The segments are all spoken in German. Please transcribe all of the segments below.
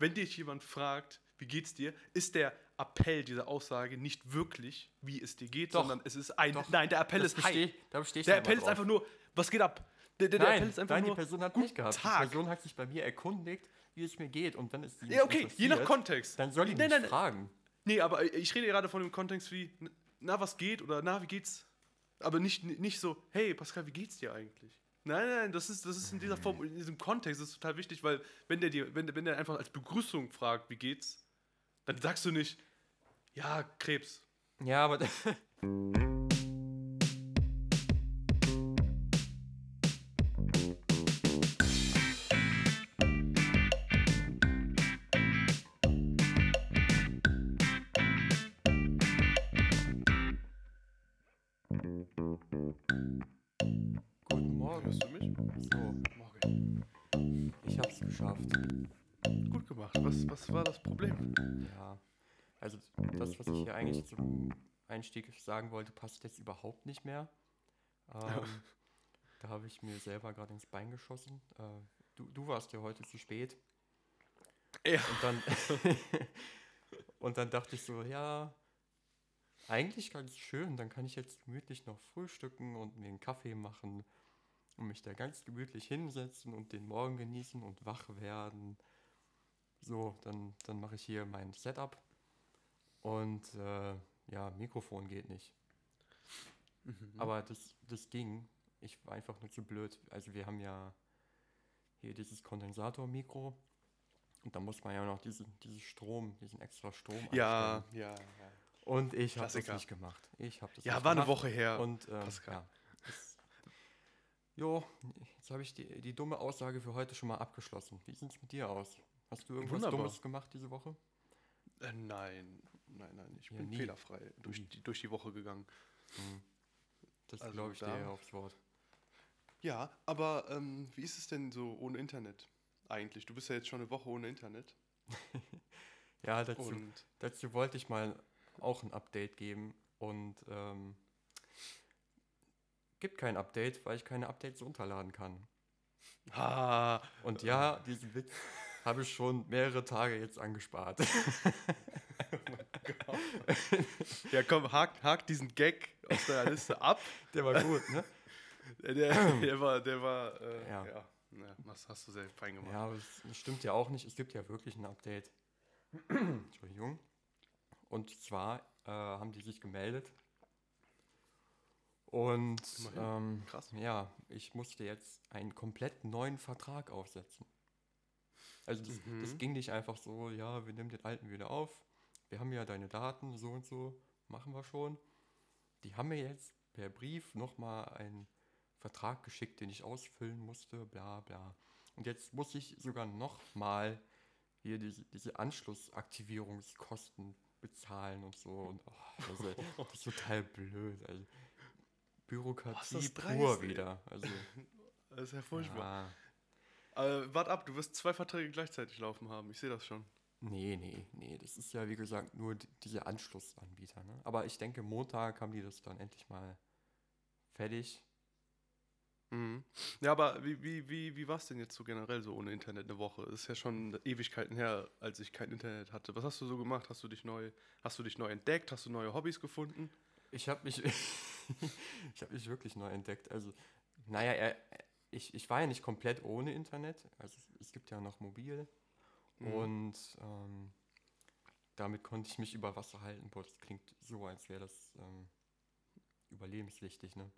wenn dich jemand fragt, wie geht's dir, ist der Appell dieser Aussage nicht wirklich, wie es dir geht, Doch. sondern es ist ein. Doch. Nein, der Appell ist Hi. besteh- da bestehe ich Der Appell ist drauf. einfach nur, was geht ab? Der, der, der Nein, Appell ist einfach nein, nur. die Person hat nicht gehabt. Tag. Die Person hat sich bei mir erkundigt, wie es mir geht. Und wenn es die Ja, okay, je nach Kontext. Dann soll die mich nein, nein. fragen. Nee, aber ich rede gerade von dem Kontext wie, na, was geht oder na, wie geht's? Aber nicht, nicht so, hey, Pascal, wie geht's dir eigentlich? Nein, nein, das ist, das ist in dieser Form, in diesem Kontext, das ist total wichtig, weil wenn der dir, wenn, der- wenn der einfach als Begrüßung fragt, wie geht's, dann sagst du nicht, ja, Krebs. Ja, aber Einstieg sagen wollte, passt jetzt überhaupt nicht mehr. Ähm, da habe ich mir selber gerade ins Bein geschossen. Äh, du, du warst ja heute zu spät. Ja. Und dann, und dann dachte ich so, ja, eigentlich ganz schön. Dann kann ich jetzt gemütlich noch frühstücken und mir einen Kaffee machen und mich da ganz gemütlich hinsetzen und den Morgen genießen und wach werden. So, dann, dann mache ich hier mein Setup und äh, ja, Mikrofon geht nicht. Aber das, das ging. Ich war einfach nur zu blöd. Also wir haben ja hier dieses Kondensatormikro und da muss man ja noch diesen, diesen Strom, diesen extra Strom Ja, einstellen. ja, ja. Und ich habe das nicht gemacht. Ich habe das Ja, war eine gemacht. Woche her, Und ähm, Pascal. ja, das, jo, jetzt habe ich die, die dumme Aussage für heute schon mal abgeschlossen. Wie sieht es mit dir aus? Hast du irgendwas Wunderbar. Dummes gemacht diese Woche? Äh, nein, nein, nein, ich Ja, bin nie. fehlerfrei durch die, durch die Woche gegangen. Das Also glaube ich da- dir aufs Wort. Ja, aber ähm, wie ist es denn so ohne Internet eigentlich? Du bist ja jetzt schon eine Woche ohne Internet. Ja, dazu, Und dazu wollte ich mal auch ein Update geben und ähm, gibt kein Update, weil ich keine Updates runterladen kann. ha, Und ja, diesen Witz habe ich schon mehrere Tage jetzt angespart. ja komm, hak, hak diesen Gag aus deiner Liste ab. Der war gut, ne? Der, der, der war, der war, äh, Ja. ja. ja, das hast du sehr fein gemacht. Ja, aber das stimmt ja auch nicht. Es gibt ja wirklich ein Update. Entschuldigung. Und zwar äh, haben die sich gemeldet. Und ähm, Krass. ja, ich musste jetzt einen komplett neuen Vertrag aufsetzen. Also das, Mhm. das ging nicht einfach so, ja, wir nehmen den alten wieder auf. Wir haben ja deine Daten, so und so, machen wir schon. Die haben mir jetzt per Brief nochmal einen Vertrag geschickt, den ich ausfüllen musste, bla bla. Und jetzt muss ich sogar nochmal hier diese, diese Anschlussaktivierungskosten bezahlen und so. Und oh, das, ist, das ist total blöd. Also, Bürokratie das pur wieder. Also, Das ist ja furchtbar. ah, Äh, wart ab, du wirst zwei Verträge gleichzeitig laufen haben. Ich sehe das schon. Nee, nee, nee. Das ist ja, wie gesagt, nur die, diese Anschlussanbieter. Ne? Aber ich denke, Montag haben die das dann endlich mal fertig. Mhm. Ja, aber wie, wie, wie, wie war es denn jetzt so generell so ohne Internet eine Woche? Das ist ja schon Ewigkeiten her, als ich kein Internet hatte. Was hast du so gemacht? Hast du dich neu, hast du dich neu entdeckt? Hast du neue Hobbys gefunden? Ich habe mich, ich habe mich wirklich neu entdeckt. Also, naja, ich, ich war ja nicht komplett ohne Internet. Also es, es gibt ja noch mobil. Und ähm, damit konnte ich mich über Wasser halten. Boah, das klingt so, als wäre das ähm, überlebenswichtig, ne?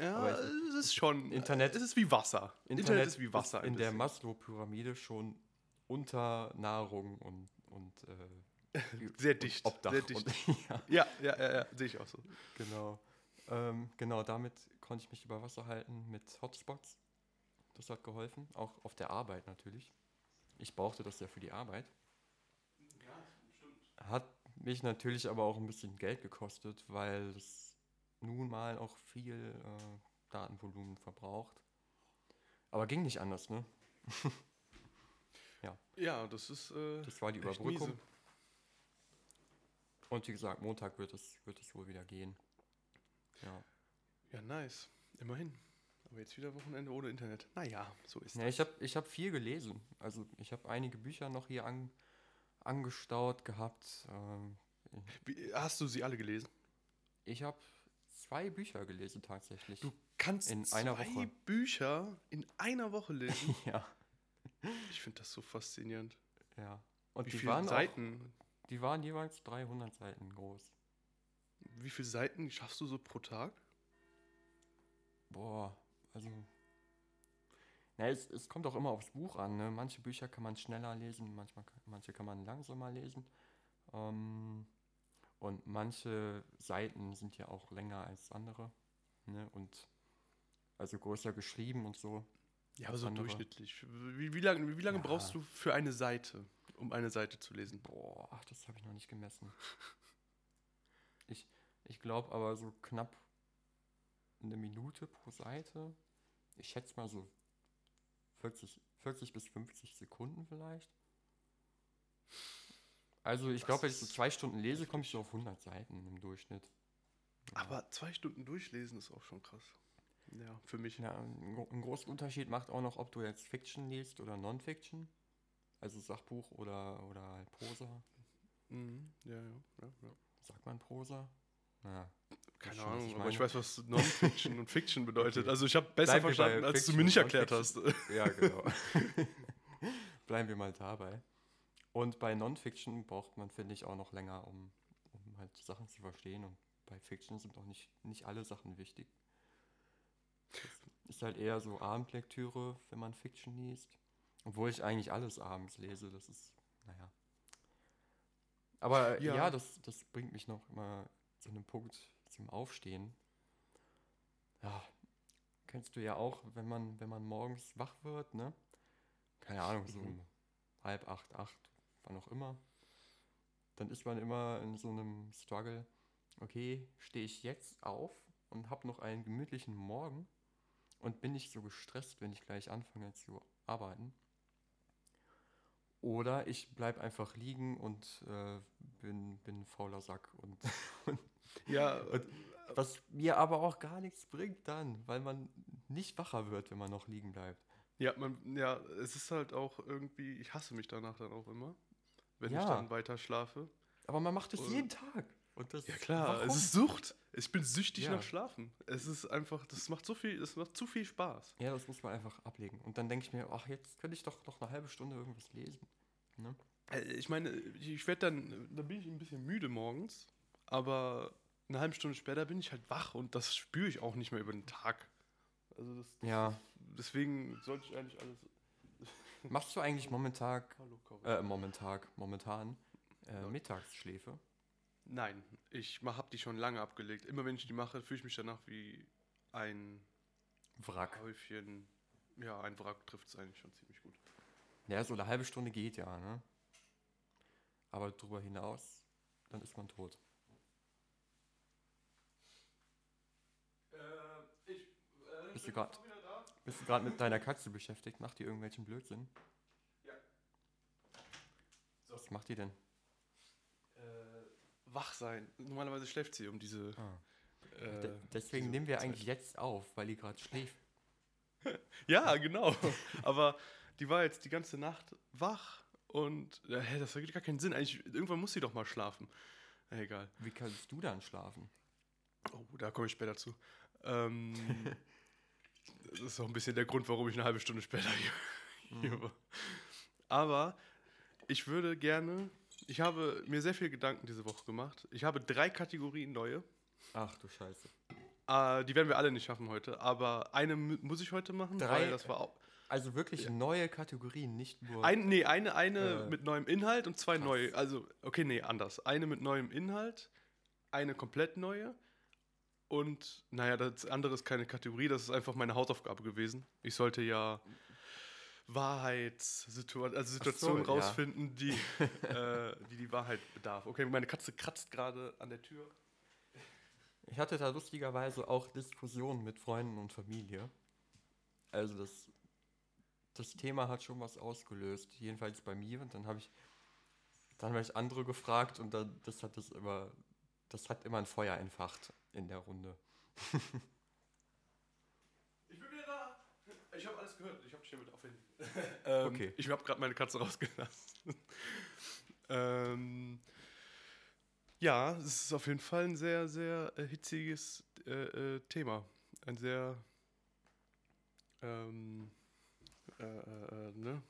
Ja, ich- es ist schon. Internet- Es ist wie Wasser. Internet, ist wie Wasser. in ein der. Maslow-Pyramide schon unter Nahrung und, und äh, Sehr dicht, Obdach. sehr dicht. Und, ja, Ja, ja, ja, ja sehe ich auch so. Genau. Ähm, genau, damit konnte ich mich über Wasser halten mit Hotspots. Das hat geholfen, auch auf der Arbeit natürlich. Ich brauchte das ja für die Arbeit. Hat mich natürlich aber auch ein bisschen Geld gekostet, weil es nun mal auch viel äh, Datenvolumen verbraucht. Aber ging nicht anders, ne? ja, Ja, das ist. Äh, das war die Überbrückung. miese. Und wie gesagt, Montag wird es, wird es wohl wieder gehen. Ja. Ja, nice. Immerhin. Oh, jetzt wieder Wochenende ohne Internet. Naja, so ist Ja, ich habe ich hab viel gelesen. Also ich habe einige Bücher noch hier an, angestaut gehabt. Ähm, Wie, hast du sie alle gelesen? ich habe zwei Bücher gelesen tatsächlich. Du kannst In zwei einer Woche. Bücher in einer Woche lesen. ja, ich finde das so faszinierend. ja. Und Wie die viele waren, Seiten? Auch, die waren jeweils 300 Seiten groß. Wie viele Seiten schaffst du so pro Tag? Boah, also. Na, es, es kommt auch immer aufs Buch an. Ne? Manche Bücher kann man schneller lesen, manchmal, manche kann man langsamer lesen. Ähm, und manche Seiten sind ja auch länger als andere. Ne? Und also größer geschrieben und so. Ja, aber so andere. durchschnittlich. Wie, wie lange, wie lange Ja. brauchst du für eine Seite, um eine Seite zu lesen? Boah, ach, das habe ich noch nicht gemessen. Ich, ich glaube aber so knapp eine Minute pro Seite. Ich schätze mal so 40, 40 bis 50 Sekunden vielleicht. Also ich glaube, wenn ich so zwei Stunden lese, komme ich so auf 100 Seiten im Durchschnitt. Aber zwei Stunden durchlesen ist auch schon krass. Ja, für mich. Ja, einen großen Unterschied macht auch noch, ob du jetzt Fiction liest oder Non-Fiction. Also Sachbuch oder, oder halt Prosa. Mhm. Ja, ja, ja, ja. Sagt man Prosa? Ja. Keine schon, Ahnung, ich aber ich weiß, was Non-Fiction und Fiction bedeutet. Okay. Also ich habe besser Bleiben verstanden, als du Fiction mir nicht erklärt hast. Ja, genau. Bleiben wir mal dabei. Und bei Non-Fiction braucht man, finde ich, auch noch länger, um, um halt Sachen zu verstehen. Und bei Fiction sind auch nicht, nicht alle Sachen wichtig. Das ist halt eher so Abendlektüre, wenn man Fiction liest. Obwohl ich eigentlich alles abends lese, das ist, naja. Aber Ja. ja, das, das bringt mich noch immer zu einem Punkt zum Aufstehen. Ja, kennst du ja auch, wenn man, wenn man morgens wach wird, ne? Keine Ahnung, so Mhm. um halb acht, acht, wann auch immer. Dann ist man immer in so einem Struggle. Okay, stehe ich jetzt auf und habe noch einen gemütlichen Morgen und bin nicht so gestresst, wenn ich gleich anfange zu arbeiten. Oder ich bleibe einfach liegen und äh, bin, bin ein fauler Sack. Und, Ja, Und- was mir aber auch gar nichts bringt dann, weil man nicht wacher wird, wenn man noch liegen bleibt. ja, man, ja, es ist halt auch irgendwie, ich hasse mich danach dann auch immer, wenn ich Ja. dann weiter schlafe. Aber man macht es Und- jeden Tag. Ja klar, warum? es ist Sucht. Ich bin süchtig Ja. nach Schlafen. Es ist einfach, das macht so viel, das macht zu viel Spaß. Ja, das muss man einfach ablegen. Und dann denke ich mir, ach, jetzt könnte ich doch noch eine halbe Stunde irgendwas lesen. Ne? Äh, Ich meine, ich werde dann, da bin ich ein bisschen müde morgens, aber eine halbe Stunde später bin ich halt wach und das spüre ich auch nicht mehr über den Tag. Also das, das Ja. deswegen sollte ich eigentlich alles. Machst du eigentlich momentan, äh, momentan, momentan äh. Mittagsschläfe? Nein, ich habe die schon lange abgelegt. Immer wenn ich die mache, fühle ich mich danach wie ein Wrack. Häufchen. Ja, ein Wrack trifft es eigentlich schon ziemlich gut. Ja, so eine halbe Stunde geht ja, ne? Aber darüber hinaus, dann ist man tot. Bist du grad- Bist du gerade mit deiner Katze beschäftigt? Macht die irgendwelchen Blödsinn? Ja. So. Was macht die denn? Äh, wach sein. Normalerweise schläft sie um diese. Ah. Äh, De deswegen diese nehmen wir Zeit. eigentlich jetzt auf, weil die gerade schläft. Ja, genau. Aber die war jetzt die ganze Nacht wach und äh, das ergibt gar keinen Sinn. Eigentlich, irgendwann muss sie doch mal schlafen. Egal. Wie kannst du dann schlafen? Oh, da komme ich später zu. Ähm, das ist auch ein bisschen der Grund, warum ich eine halbe Stunde später hier, hier war. Aber ich würde gerne. Ich habe mir sehr viel Gedanken diese Woche gemacht. Ich habe drei Kategorien neue. Ach du Scheiße. Äh, die werden wir alle nicht schaffen heute. Aber eine mu- muss ich heute machen, Drei- weil das war auch. Also wirklich neue Kategorien, nicht nur. Ein, nee, eine, eine Äh, mit neuem Inhalt und zwei neue. Also, okay, nee, anders. Eine mit neuem Inhalt, eine komplett neue. Und, naja, das andere ist keine Kategorie, das ist einfach meine Hausaufgabe gewesen. Ich sollte ja Wahrheitssituationen, also Situationen ja. rausfinden, die, äh, die die Wahrheit bedarf. Okay, meine Katze kratzt gerade an der Tür. Ich hatte da lustigerweise auch Diskussionen mit Freunden und Familie. Also das, das Thema hat schon was ausgelöst, jedenfalls bei mir. Und dann habe ich, dann habe ich andere gefragt und dann, das hat das immer, das hat immer ein Feuer entfacht in der Runde. Ich bin wieder Ich habe alles gehört. Ich habe dich damit aufhängen. ähm, Okay. Ich habe gerade meine Katze rausgelassen. ähm, ja, es ist auf jeden Fall ein sehr, sehr äh, hitziges äh, äh, Thema. Ein sehr ähm, äh, äh, äh, ne?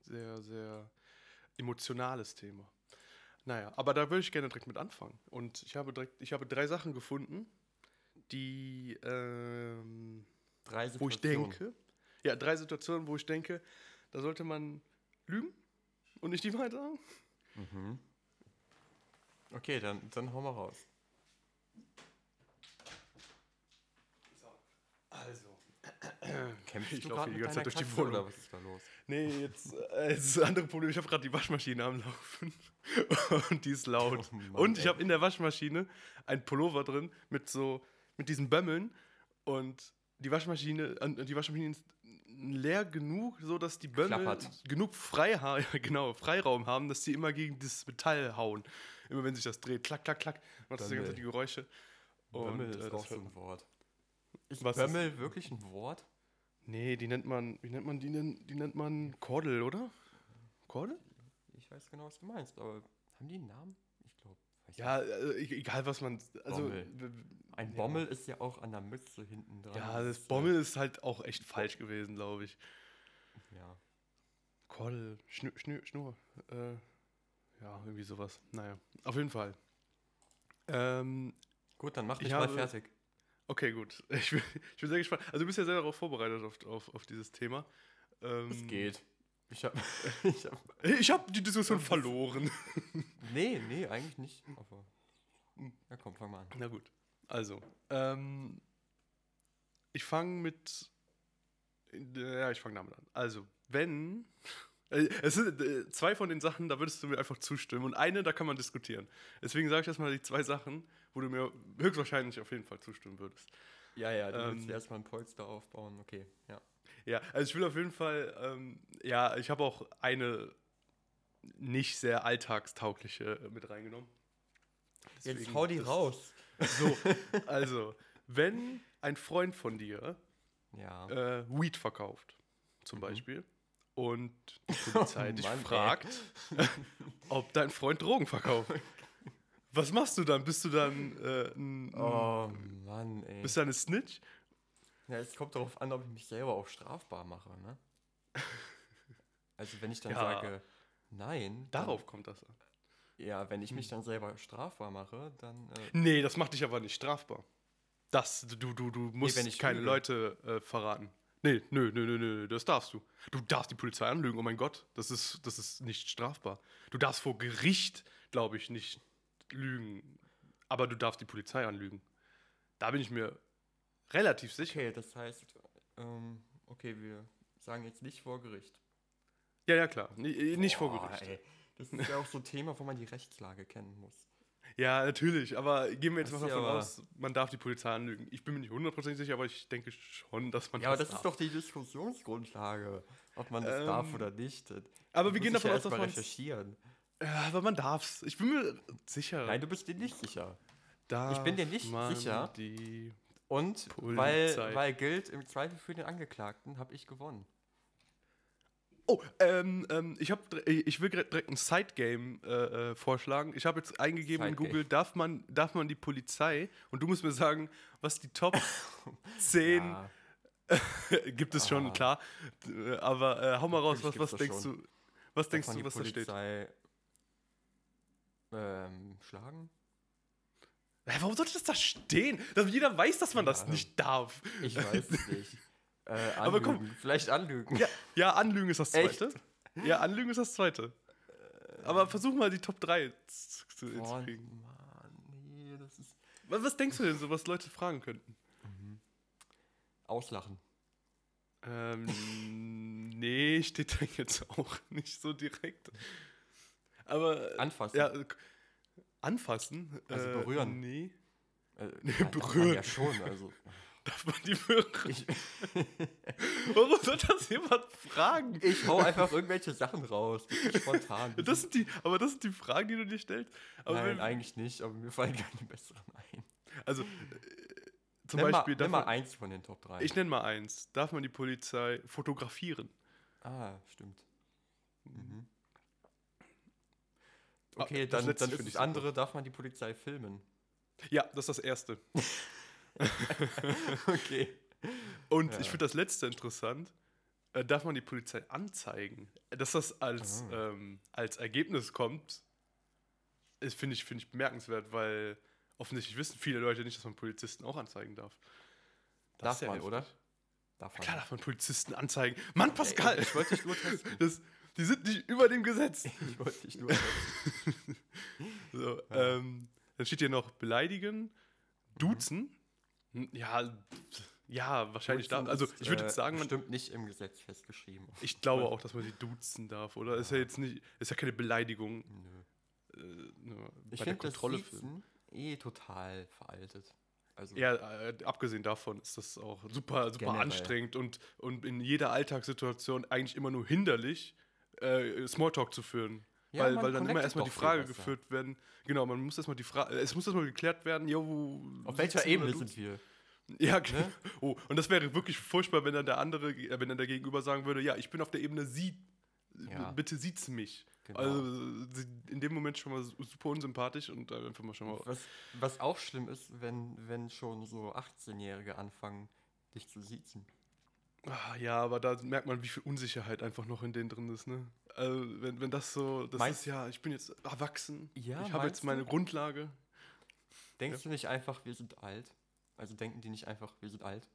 sehr, sehr emotionales Thema. Naja, aber da würde ich gerne direkt mit anfangen. Und ich habe direkt, ich habe drei Sachen gefunden, die ähm, Drei wo ich Situationen. denke, ja, drei Situationen, wo ich denke, da sollte man lügen und nicht die Wahrheit sagen. Mhm. Okay, dann, dann hau mal raus. Also. Kämpfst Ich du gerade die ganze Zeit durch die Wohnung. Oder was ist da los? Nee, jetzt äh, das andere Problem, ich habe gerade die Waschmaschine am Laufen und die ist laut. Oh Mann, und ich habe in der Waschmaschine ein Pullover drin mit so mit diesen Bömmeln und die Waschmaschine äh, die Waschmaschine ist leer genug, so dass die Bömmel Klappert. genug Freiha genau, Freiraum haben, dass sie immer gegen das Metall hauen. Immer wenn sich das dreht, klack klack klack, macht das die ganze Zeit die Geräusche. Bömmel Und, ist äh, auch so ein Wort. Ist Was ist- Bömmel wirklich ein Wort? Nee, die nennt man, wie nennt man die denn? Die nennt man Kordel, oder? Kordel? Ich weiß genau, was du meinst, aber haben die einen Namen? Ich glaube. Ja, äh, e- egal was man. Also. Bommel. Ein ja. Bommel ist ja auch an der Mütze hinten dran. Ja, das Bommel ist halt auch echt falsch gewesen, glaube ich. Ja. Kordel, Schnur, Schnur, Schnur. Äh, ja, irgendwie sowas. Naja, auf jeden Fall. Ähm, Gut, dann mach Ich dich mal habe- fertig. Okay, gut. Ich bin, ich bin sehr gespannt. Also, du bist ja sehr darauf vorbereitet auf, auf, auf dieses Thema. Ähm, Es geht. Ich hab, ich hab. Ich habe die Diskussion verloren. Nee, nee, eigentlich nicht. Aber. Ja, komm, fang mal an. Na gut. Also, ähm, ich fange mit. Ja, ich fange damit an. Also, wenn. äh, Es sind äh, zwei von den Sachen, da würdest du mir einfach zustimmen. Und eine, da kann man diskutieren. Deswegen sage ich erstmal die zwei Sachen, wo du mir höchstwahrscheinlich auf jeden Fall zustimmen würdest. Ja, ja, du willst Ähm, erstmal ein Polster aufbauen. Okay, ja. Ja, also ich will auf jeden Fall. Ähm, ja, ich habe auch eine nicht sehr alltagstaugliche äh, mit reingenommen. Jetzt Deswegen hau die raus. So, also, wenn ein Freund von dir Ja. äh, Weed verkauft, zum Mhm. Beispiel, und die Polizei Oh dich Mann, fragt, ob dein Freund Drogen verkauft. Was machst du dann? Bist du dann äh, ein, oh Mann, ey. bist du eine Snitch? Ja, es kommt darauf an, ob ich mich selber auch strafbar mache, ne? Also wenn ich dann Ja. sage, nein. dann- Darauf kommt das an. Ja, wenn ich mich Hm. dann selber strafbar mache, dann. Äh, Nee, das macht dich aber nicht strafbar. Das, du, du, du musst wenn ich keine lüge. Leute äh, verraten. Nee, nö, nö, nö, nö, das darfst du. Du darfst die Polizei anlügen, oh mein Gott, das ist, das ist nicht strafbar. Du darfst vor Gericht, glaube ich, nicht lügen, aber du darfst die Polizei anlügen. Da bin ich mir relativ sicher. okay, das heißt, ähm, okay, wir sagen jetzt nicht vor Gericht. Ja, ja, klar, Ni- nicht vor Gericht. Ey, das ist ja auch so ein Thema, wo man die Rechtslage kennen muss. Ja, natürlich, aber gehen wir jetzt Das mal davon ja aus, man darf die Polizei anlügen. Ich bin mir nicht hundertprozentig sicher, aber ich denke schon, dass man Ja, aber das ist doch die Diskussionsgrundlage, ob man das Ähm, darf oder nicht. Das aber wir gehen davon ja aus, dass man recherchieren. Ja, aber man darf's. Ich bin mir sicher. Nein, du bist dir nicht sicher. darf ich bin dir nicht sicher. Und Polizei. weil, weil gilt im Zweifel für den Angeklagten, habe ich gewonnen. oh, ähm, ähm, ich, hab, ich will direkt ein Sidegame äh, äh, vorschlagen. Ich habe jetzt eingegeben in. Google, darf man, darf man die Polizei? Und du musst mir sagen, was die Top 10 Ja, gibt es schon, Ah. klar. Äh, Aber äh, hau mal raus, was, Natürlich was denkst schon. du? Was denkst du, was da steht? Ähm, schlagen? Hä, warum sollte das da stehen? Dass jeder weiß, dass man das Ja. nicht darf. Ich weiß es nicht. Äh, anlügen. Aber komm. Vielleicht anlügen. Ja, ja, Anlügen ist das Echt? zweite. Ja, Anlügen ist das zweite. Aber versuch mal die Top 3 zu, Oh, zu kriegen. Mann, nee, das ist. Was, was denkst du denn so, was Leute fragen könnten? Auslachen. Ähm, nee, steht da jetzt auch nicht so direkt. Aber. Anfassen. Ja, äh, anfassen? Also Äh, berühren. Nee. Äh, Nee, ja, darf man berühren. Ja, schon. Also, Darf man die berühren? ich, Warum soll das jemand fragen? ich hau einfach irgendwelche Sachen raus. Spontan. Das sind die, aber das sind die Fragen, die du dir stellst. Aber Nein, wenn, eigentlich nicht, aber mir fallen keine besseren ein. also, äh, Zum nenn Beispiel, mal, darf nenn mal eins von den Top 3. ich nenne mal eins. Darf man die Polizei fotografieren? ah, stimmt. Mhm. Ah, Okay, das dann, letzte dann ist das andere, darf man die Polizei filmen. Ja, das ist das Erste. Okay. Und Ja. ich finde das Letzte interessant. Äh, darf man die Polizei anzeigen? Dass das als, Ah. ähm, als Ergebnis kommt, finde ich, find ich bemerkenswert, weil offensichtlich wissen viele Leute nicht, dass man Polizisten auch anzeigen darf. Das Darf ist ja man, heftig. oder? Darf man. Klar darf man Polizisten anzeigen. Mann, Pascal! Ey, ich wollte dich nur testen. das, die sind nicht über dem Gesetz. Ich wollte dich nur. So, ähm, dann steht hier noch beleidigen, duzen. Hm, Ja, ja, wahrscheinlich Duzen darf. Also ist, ich würde äh, jetzt sagen, man, Stimmt nicht im Gesetz festgeschrieben. ich glaube auch, dass man sie duzen darf, oder? Ist ja jetzt nicht, ist ja keine Beleidigung. Nö. Äh, nur Ich bei der finde das Kontrolle für. Siezen eh total veraltet. Also, Ja, äh, abgesehen davon ist das auch super, super Generell. anstrengend und, und in jeder Alltagssituation eigentlich immer nur hinderlich, äh, Smalltalk zu führen. Ja, weil, weil dann immer erstmal die Frage geführt werden. Genau, man muss erstmal die Frage, es muss erstmal geklärt werden, jo, auf welcher Ebene sind wir? Ja, genau. Ne? Oh, und das wäre wirklich furchtbar, wenn dann der andere, äh, wenn dann der Gegenüber sagen würde, ja, ich bin auf der Ebene Sie, Ja. bitte sieht's mich. Genau. Also in dem Moment schon mal su- super unsympathisch und äh, einfach mal schon mal. Was, was auch schlimm ist, wenn, wenn schon so 18-Jährige anfangen, dich zu siezen. Ah, ja, aber da merkt man, wie viel Unsicherheit einfach noch in denen drin ist, ne? Also, wenn, wenn das so, das Meinst- ist ja, ich bin jetzt erwachsen, Ja, ich habe jetzt meine du? Grundlage. Denkst du nicht einfach, wir sind alt? Also denken die nicht einfach, wir sind alt?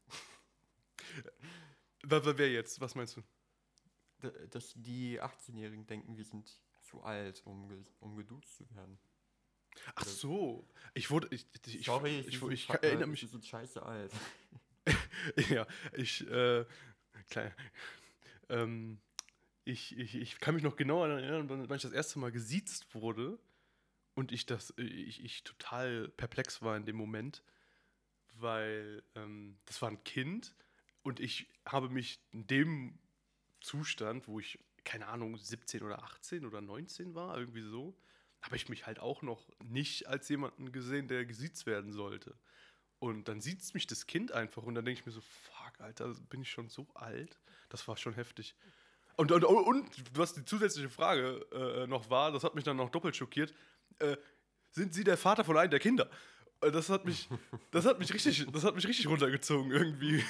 Wer, jetzt? Was meinst du? D dass die 18-Jährigen denken, wir sind zu alt, um, um geduzt zu werden. Ach so, ich wurde, ich, ich, ich, Sorry, ich, ich, sind ich fa- erinnere mich, Sie sind scheiße alt. ja, ich, äh, klein, ähm, ich, ich, ich kann mich noch genau daran erinnern, wann ich das erste Mal gesiezt wurde und ich das, ich, ich total perplex war in dem Moment, weil ähm, das war ein Kind und ich habe mich in dem Zustand, wo ich, keine Ahnung, 17 oder 18 oder 19 war, irgendwie so, habe ich mich halt auch noch nicht als jemanden gesehen, der gesiezt werden sollte. Und dann sieht mich das Kind einfach und dann denke ich mir so, fuck, Alter, bin ich schon so alt? Das war schon heftig. Und, und, und was die zusätzliche Frage äh, noch war, das hat mich dann noch doppelt schockiert, äh, sind Sie der Vater von einem der Kinder? Äh, Das hat mich, das hat mich richtig, das hat mich richtig runtergezogen irgendwie.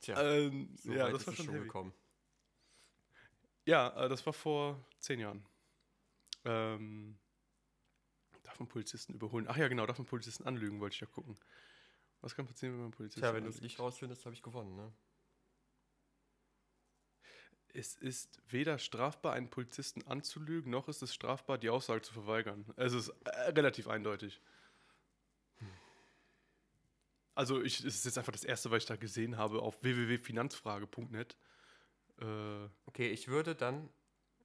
Tja, Ähm, so ja, das ist war schon heavy. gekommen. Ja, äh, das war vor zehn Jahren. Ähm, man Polizisten überholen? Ach ja, genau, darf man Polizisten anlügen, wollte ich ja gucken. Was kann passieren, wenn man Polizisten Tja, wenn du es anlügt? nicht rausfindest, habe ich gewonnen, ne? Es ist weder strafbar, einen Polizisten anzulügen, noch ist es strafbar, die Aussage zu verweigern. Es ist äh, relativ eindeutig. Also, ich, es ist jetzt einfach das erste, was ich da gesehen habe auf www.finanzfrage.net. Äh, Okay, ich würde dann.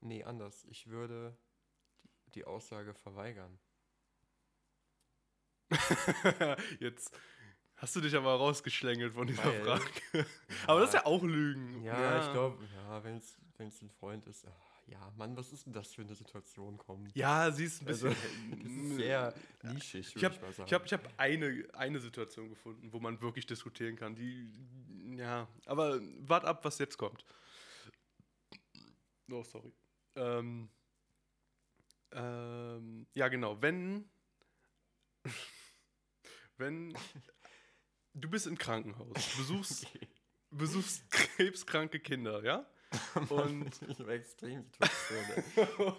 Nee, anders. Ich würde die Aussage verweigern. jetzt hast du dich aber rausgeschlängelt von dieser Weil- Frage. aber das ist ja auch Lügen. Ja, ich glaube, ja, wenn es ein Freund ist. ach, ja, Mann, was ist denn das für eine Situation kommen? Ja, sie ist ein Also, bisschen. ist sehr nischig, Ich würde habe ich, mal sagen. ich hab, ich hab eine, eine Situation gefunden, wo man wirklich diskutieren kann. Die, ja, aber wart ab, was jetzt kommt. Oh, sorry. Ähm, ähm, ja, genau. Wenn, wenn du bist im Krankenhaus, besuchst, Okay. besuchst krebskranke Kinder, ja? Und ich war extrem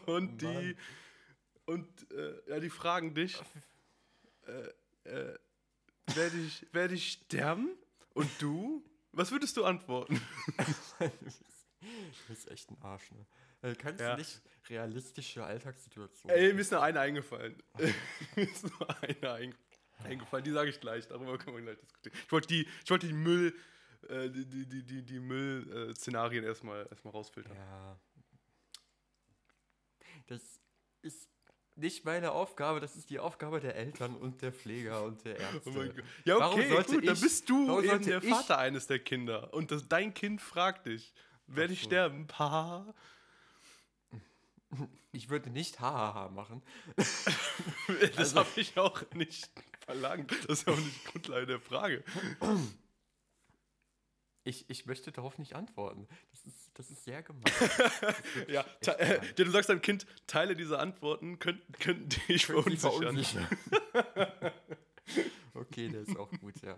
und die und äh, ja, die fragen dich, äh, äh, werde ich, werde ich sterben? Und du? Was würdest du antworten? du bist echt ein Arsch, ne? Äh, Kannst Ja. du nicht realistische Alltagssituationen. Ey, mir ist nur eine eingefallen. mir ist nur eine ein, eingefallen. Die sage ich gleich. Darüber können wir gleich diskutieren. Ich wollte die, ich wollte die Müll, äh, die, die, die, die, Müll-Szenarien erstmal, erstmal rausfiltern. Ja. Das ist nicht meine Aufgabe, das ist die Aufgabe der Eltern und der Pfleger und der Ärzte. Oh mein Gott. Ja, Warum okay, sollte gut, dann ich- bist du warum eben der ich- Vater eines der Kinder. Und das, dein Kind fragt dich, werde ich so. sterben? Pa? Ich würde nicht hahaha machen. Das Also- habe ich auch nicht verlangen. Das ist ja auch nicht die Grundlage der Frage. Ich, ich möchte darauf nicht antworten. Das ist, das ist sehr gemein. Ja, äh, gemein. du sagst deinem Kind, Teile dieser Antworten könnten, könnten dich verunsichern. okay, der ist auch gut, ja.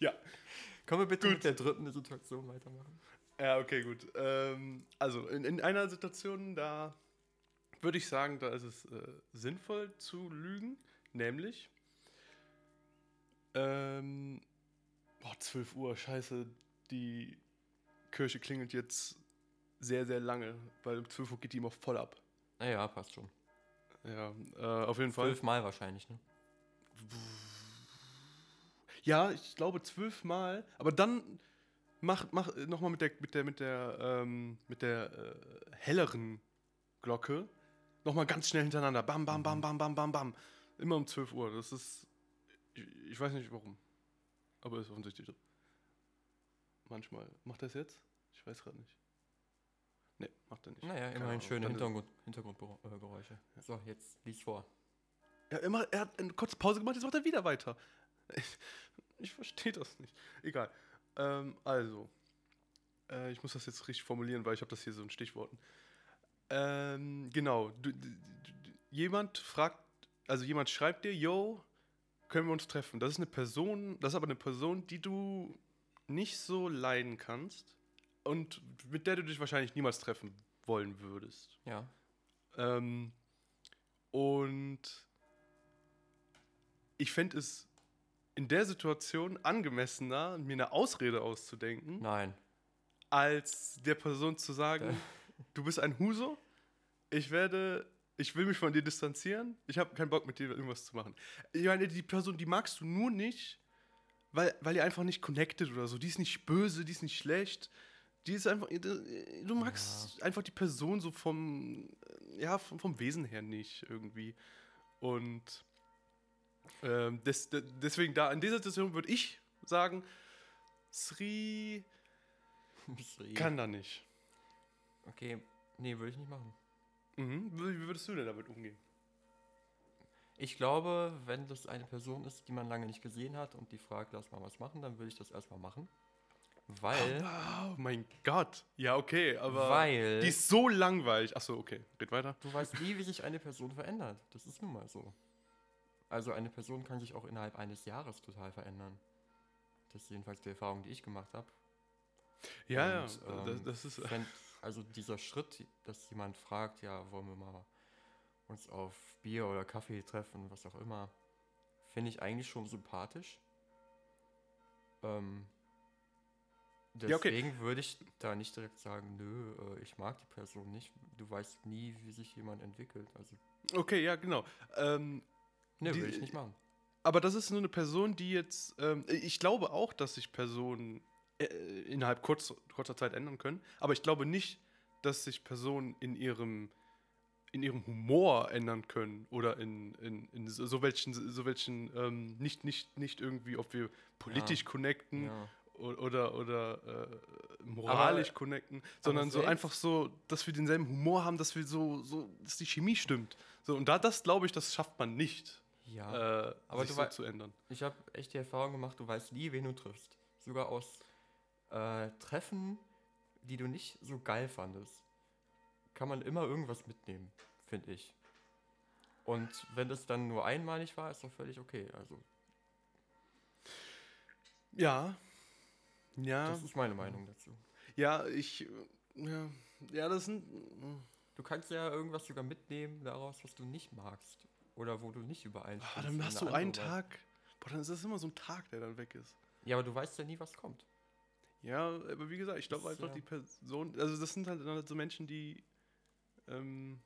Ja. Können wir bitte Gut. mit der dritten Situation weitermachen? Ja, okay, gut. Ähm, also in, in einer Situation, da würde ich sagen, da ist es äh, sinnvoll zu lügen, nämlich ähm, boah, 12 Uhr, scheiße, die Kirche klingelt jetzt sehr, sehr lange, weil um 12 Uhr geht die immer voll ab. Naja, passt schon. Ja, äh, auf jeden Fall. Zwölfmal wahrscheinlich, ne? Ja, ich glaube zwölfmal, aber dann mach, mach nochmal mit der, mit der, mit der, ähm, mit der äh, helleren Glocke nochmal ganz schnell hintereinander. Bam, bam, bam, bam, bam, bam, bam. Immer um 12 Uhr. Das ist. Ich, ich weiß nicht warum. Aber ist offensichtlich so. Manchmal. Macht er es jetzt? Ich weiß gerade nicht. Nee, macht er nicht. Naja, immerhin schöne Hintergrund, Hintergrundgeräusche. So, jetzt lies vor. Ja, immer, er hat eine kurze Pause gemacht, jetzt macht er wieder weiter. Ich, ich verstehe das nicht. Egal. Ähm, also, äh, ich muss das jetzt richtig formulieren, weil ich habe das hier so in Stichworten. Ähm, genau. Du, du, jemand fragt, also jemand schreibt dir, yo, können wir uns treffen? Das ist eine Person, das ist aber eine Person, die du nicht so leiden kannst und mit der du dich wahrscheinlich niemals treffen wollen würdest. Ja. Ähm, und ich fände es in der Situation angemessener, mir eine Ausrede auszudenken, Nein. als der Person zu sagen, du bist ein Huso, ich werde, ich will mich von dir distanzieren, ich habe keinen Bock mit dir irgendwas zu machen. Ich meine, die Person, die magst du nur nicht, weil, weil ihr einfach nicht connected oder so. Die ist nicht böse, die ist nicht schlecht. Die ist einfach, du magst einfach die Person so vom, ja, vom, vom Wesen her nicht irgendwie. Und ähm, des, de, deswegen da, in dieser Situation würde ich sagen, Sri Sri. kann da nicht. Okay, nee, würde ich nicht machen. Mhm. Wie würdest du denn damit umgehen? Ich glaube, wenn das eine Person ist, die man lange nicht gesehen hat und die fragt, lass mal was machen, dann würde ich das erstmal machen. Weil, Oh mein Gott. Ja, okay, aber weil die ist so langweilig. Achso, okay, red weiter. du weißt nie, wie sich eine Person verändert. Das ist nun mal so. Also eine Person kann sich auch innerhalb eines Jahres total verändern. Das ist jedenfalls die Erfahrung, die ich gemacht habe. Ja, Und, ja, ähm, das, das ist. Also dieser Schritt, dass jemand fragt, ja, wollen wir mal uns auf Bier oder Kaffee treffen, was auch immer, finde ich eigentlich schon sympathisch. Ähm, Ja, okay. deswegen würde ich da nicht direkt sagen, nö, äh, ich mag die Person nicht. Du weißt nie, wie sich jemand entwickelt. Also, Okay, ja, genau. Ähm, Die- würde ich nicht machen. aber das ist nur eine Person, die jetzt. Ähm, ich glaube auch, dass sich Personen äh, innerhalb kurz, kurzer Zeit ändern können. Aber ich glaube nicht, dass sich Personen in ihrem in ihrem Humor ändern können oder in, in, in so welchen, so welchen ähm, nicht, nicht, nicht irgendwie, ob wir politisch connecten Ja. oder, oder äh, moralisch connecten, sondern so einfach so, dass wir denselben Humor haben, dass wir so, so dass die Chemie stimmt. So, und da das glaube ich, das schafft man nicht, Ja. äh, aber sich so zu ändern. Ich habe echt die Erfahrung gemacht, du weißt nie, wen du triffst. Sogar aus äh, Treffen, die du nicht so geil fandest, kann man immer irgendwas mitnehmen, finde ich. Und wenn das dann nur einmalig war, ist doch völlig okay. Also, Ja. Ja. das ist meine Meinung dazu. Ja, ich. Ja, ja das sind. Du kannst ja irgendwas sogar mitnehmen daraus, was du nicht magst. Oder wo du nicht übereinstimmst. Ah, dann hast du einen Tag. Boah, dann ist das immer so ein Tag, der dann weg ist. Ja, aber du weißt ja nie, was kommt. Ja, aber wie gesagt, ich glaube einfach, ja- die Person. Also, das sind halt halt so Menschen, die. Ähm,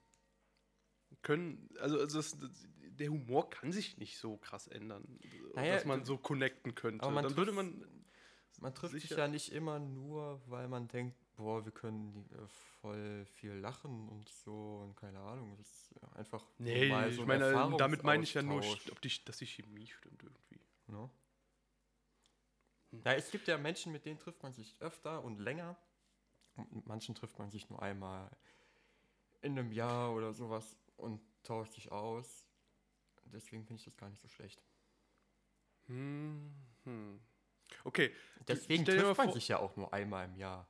können. Also, also das, das, der Humor kann sich nicht so krass ändern, Naja, dass man so connecten könnte. aber man dann würde man. Man trifft sich ja nicht immer nur, weil man denkt, boah, wir können äh, voll viel lachen und so und keine Ahnung. Das ist einfach Nee, mal ich so ein meine, damit meine ich ja nur, ob die, dass die Chemie stimmt irgendwie. Ne? Hm. Na, es gibt ja Menschen, mit denen trifft man sich öfter und länger. Und mit manchen trifft man sich nur einmal in einem Jahr oder sowas und tauscht sich aus. deswegen finde ich das gar nicht so schlecht. Hm, hm. Okay. Deswegen trifft man sich ja auch nur einmal im Jahr.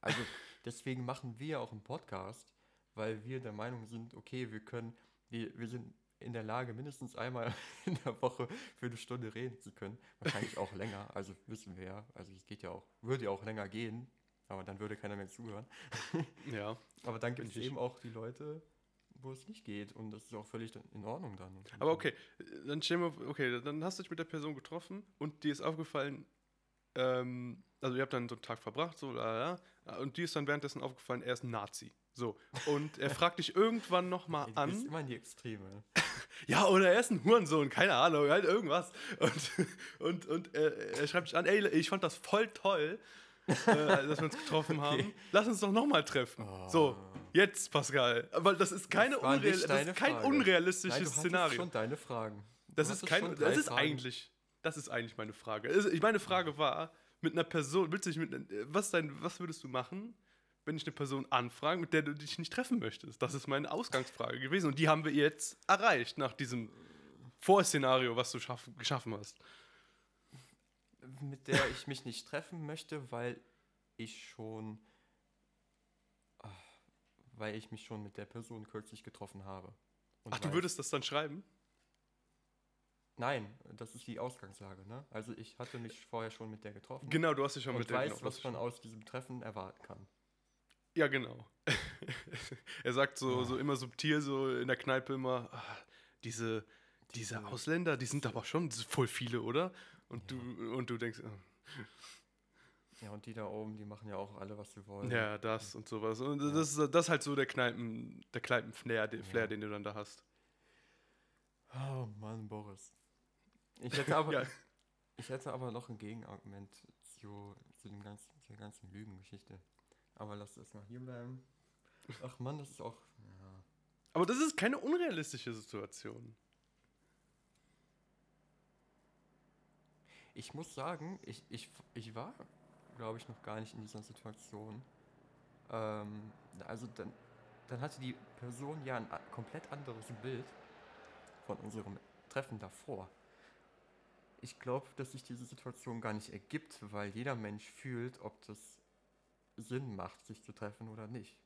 Also deswegen machen wir ja auch einen Podcast, weil wir der Meinung sind, okay, wir können, wir, wir sind in der Lage, mindestens einmal in der Woche für eine Stunde reden zu können. Wahrscheinlich auch länger, also wissen wir ja. Also es geht ja auch, würde ja auch länger gehen, aber dann würde keiner mehr zuhören. Ja. Aber dann gibt es eben auch die Leute, wo es nicht geht und das ist auch völlig in Ordnung dann. Aber okay, dann stell mal, okay, dann hast du dich mit der Person getroffen und dir ist aufgefallen, ähm, also ihr habt dann so einen Tag verbracht, so, la, la, und dir ist dann währenddessen aufgefallen, er ist ein Nazi. So. Und er fragt dich irgendwann nochmal Ey, du gehst an. immer in die Extreme. Ja, oder er ist ein Hurensohn, keine Ahnung, halt irgendwas. Und, und, und äh, er schreibt dich an, ey, ich fand das voll toll, äh, dass wir uns getroffen haben. Lass uns doch nochmal treffen. So, jetzt, Pascal. Aber das ist, keine Das unreal, das ist kein Frage. unrealistisches Nein, du Szenario. schon deine Fragen. Du Das ist kein, schon das ist Fragen. eigentlich, das ist eigentlich meine Frage. Ich meine Frage war, mit einer Person, willst du dich mit, was, dein, was würdest du machen, wenn ich eine Person anfrage, mit der du dich nicht treffen möchtest? Das ist meine Ausgangsfrage gewesen und die haben wir jetzt erreicht nach diesem Vorszenario, was du schaff, geschaffen hast. Mit der ich mich nicht treffen möchte, weil ich schon. ah, Weil ich mich schon mit der Person kürzlich getroffen habe. Und Ach, du weiß- würdest das dann schreiben? Nein, das ist die Ausgangslage, ne? Also ich hatte mich vorher schon mit der getroffen. Genau, du hast dich schon und mit der weiß, genau, was du man aus diesem Treffen erwarten kann. Ja, genau. er sagt so, so immer subtil, so in der Kneipe immer, ah, diese, diese Diese- Ausländer, die sind aber schon voll viele, oder? Und du, und du denkst, ah, Ja, und die da oben, die machen ja auch alle, was sie wollen. Ja, das und sowas. Und das, ist, das ist halt so der Kneipen, der Kneipen-Flair, den, Flair, Ja. den du dann da hast. Oh Mann, Boris. Ich hätte aber, Ja. ich hätte aber noch ein Gegenargument zu, zu dem ganzen, der ganzen Lügengeschichte. Aber lass das mal hier bleiben. Ach Mann, das ist auch. Ja. Aber das ist keine unrealistische Situation. Ich muss sagen, ich, ich, ich war, glaube ich, noch gar nicht in dieser Situation. Ähm, also dann, dann hatte die Person ja ein komplett anderes Bild von unserem Treffen davor. Ich glaube, dass sich diese Situation gar nicht ergibt, weil jeder Mensch fühlt, ob das Sinn macht, sich zu treffen oder nicht.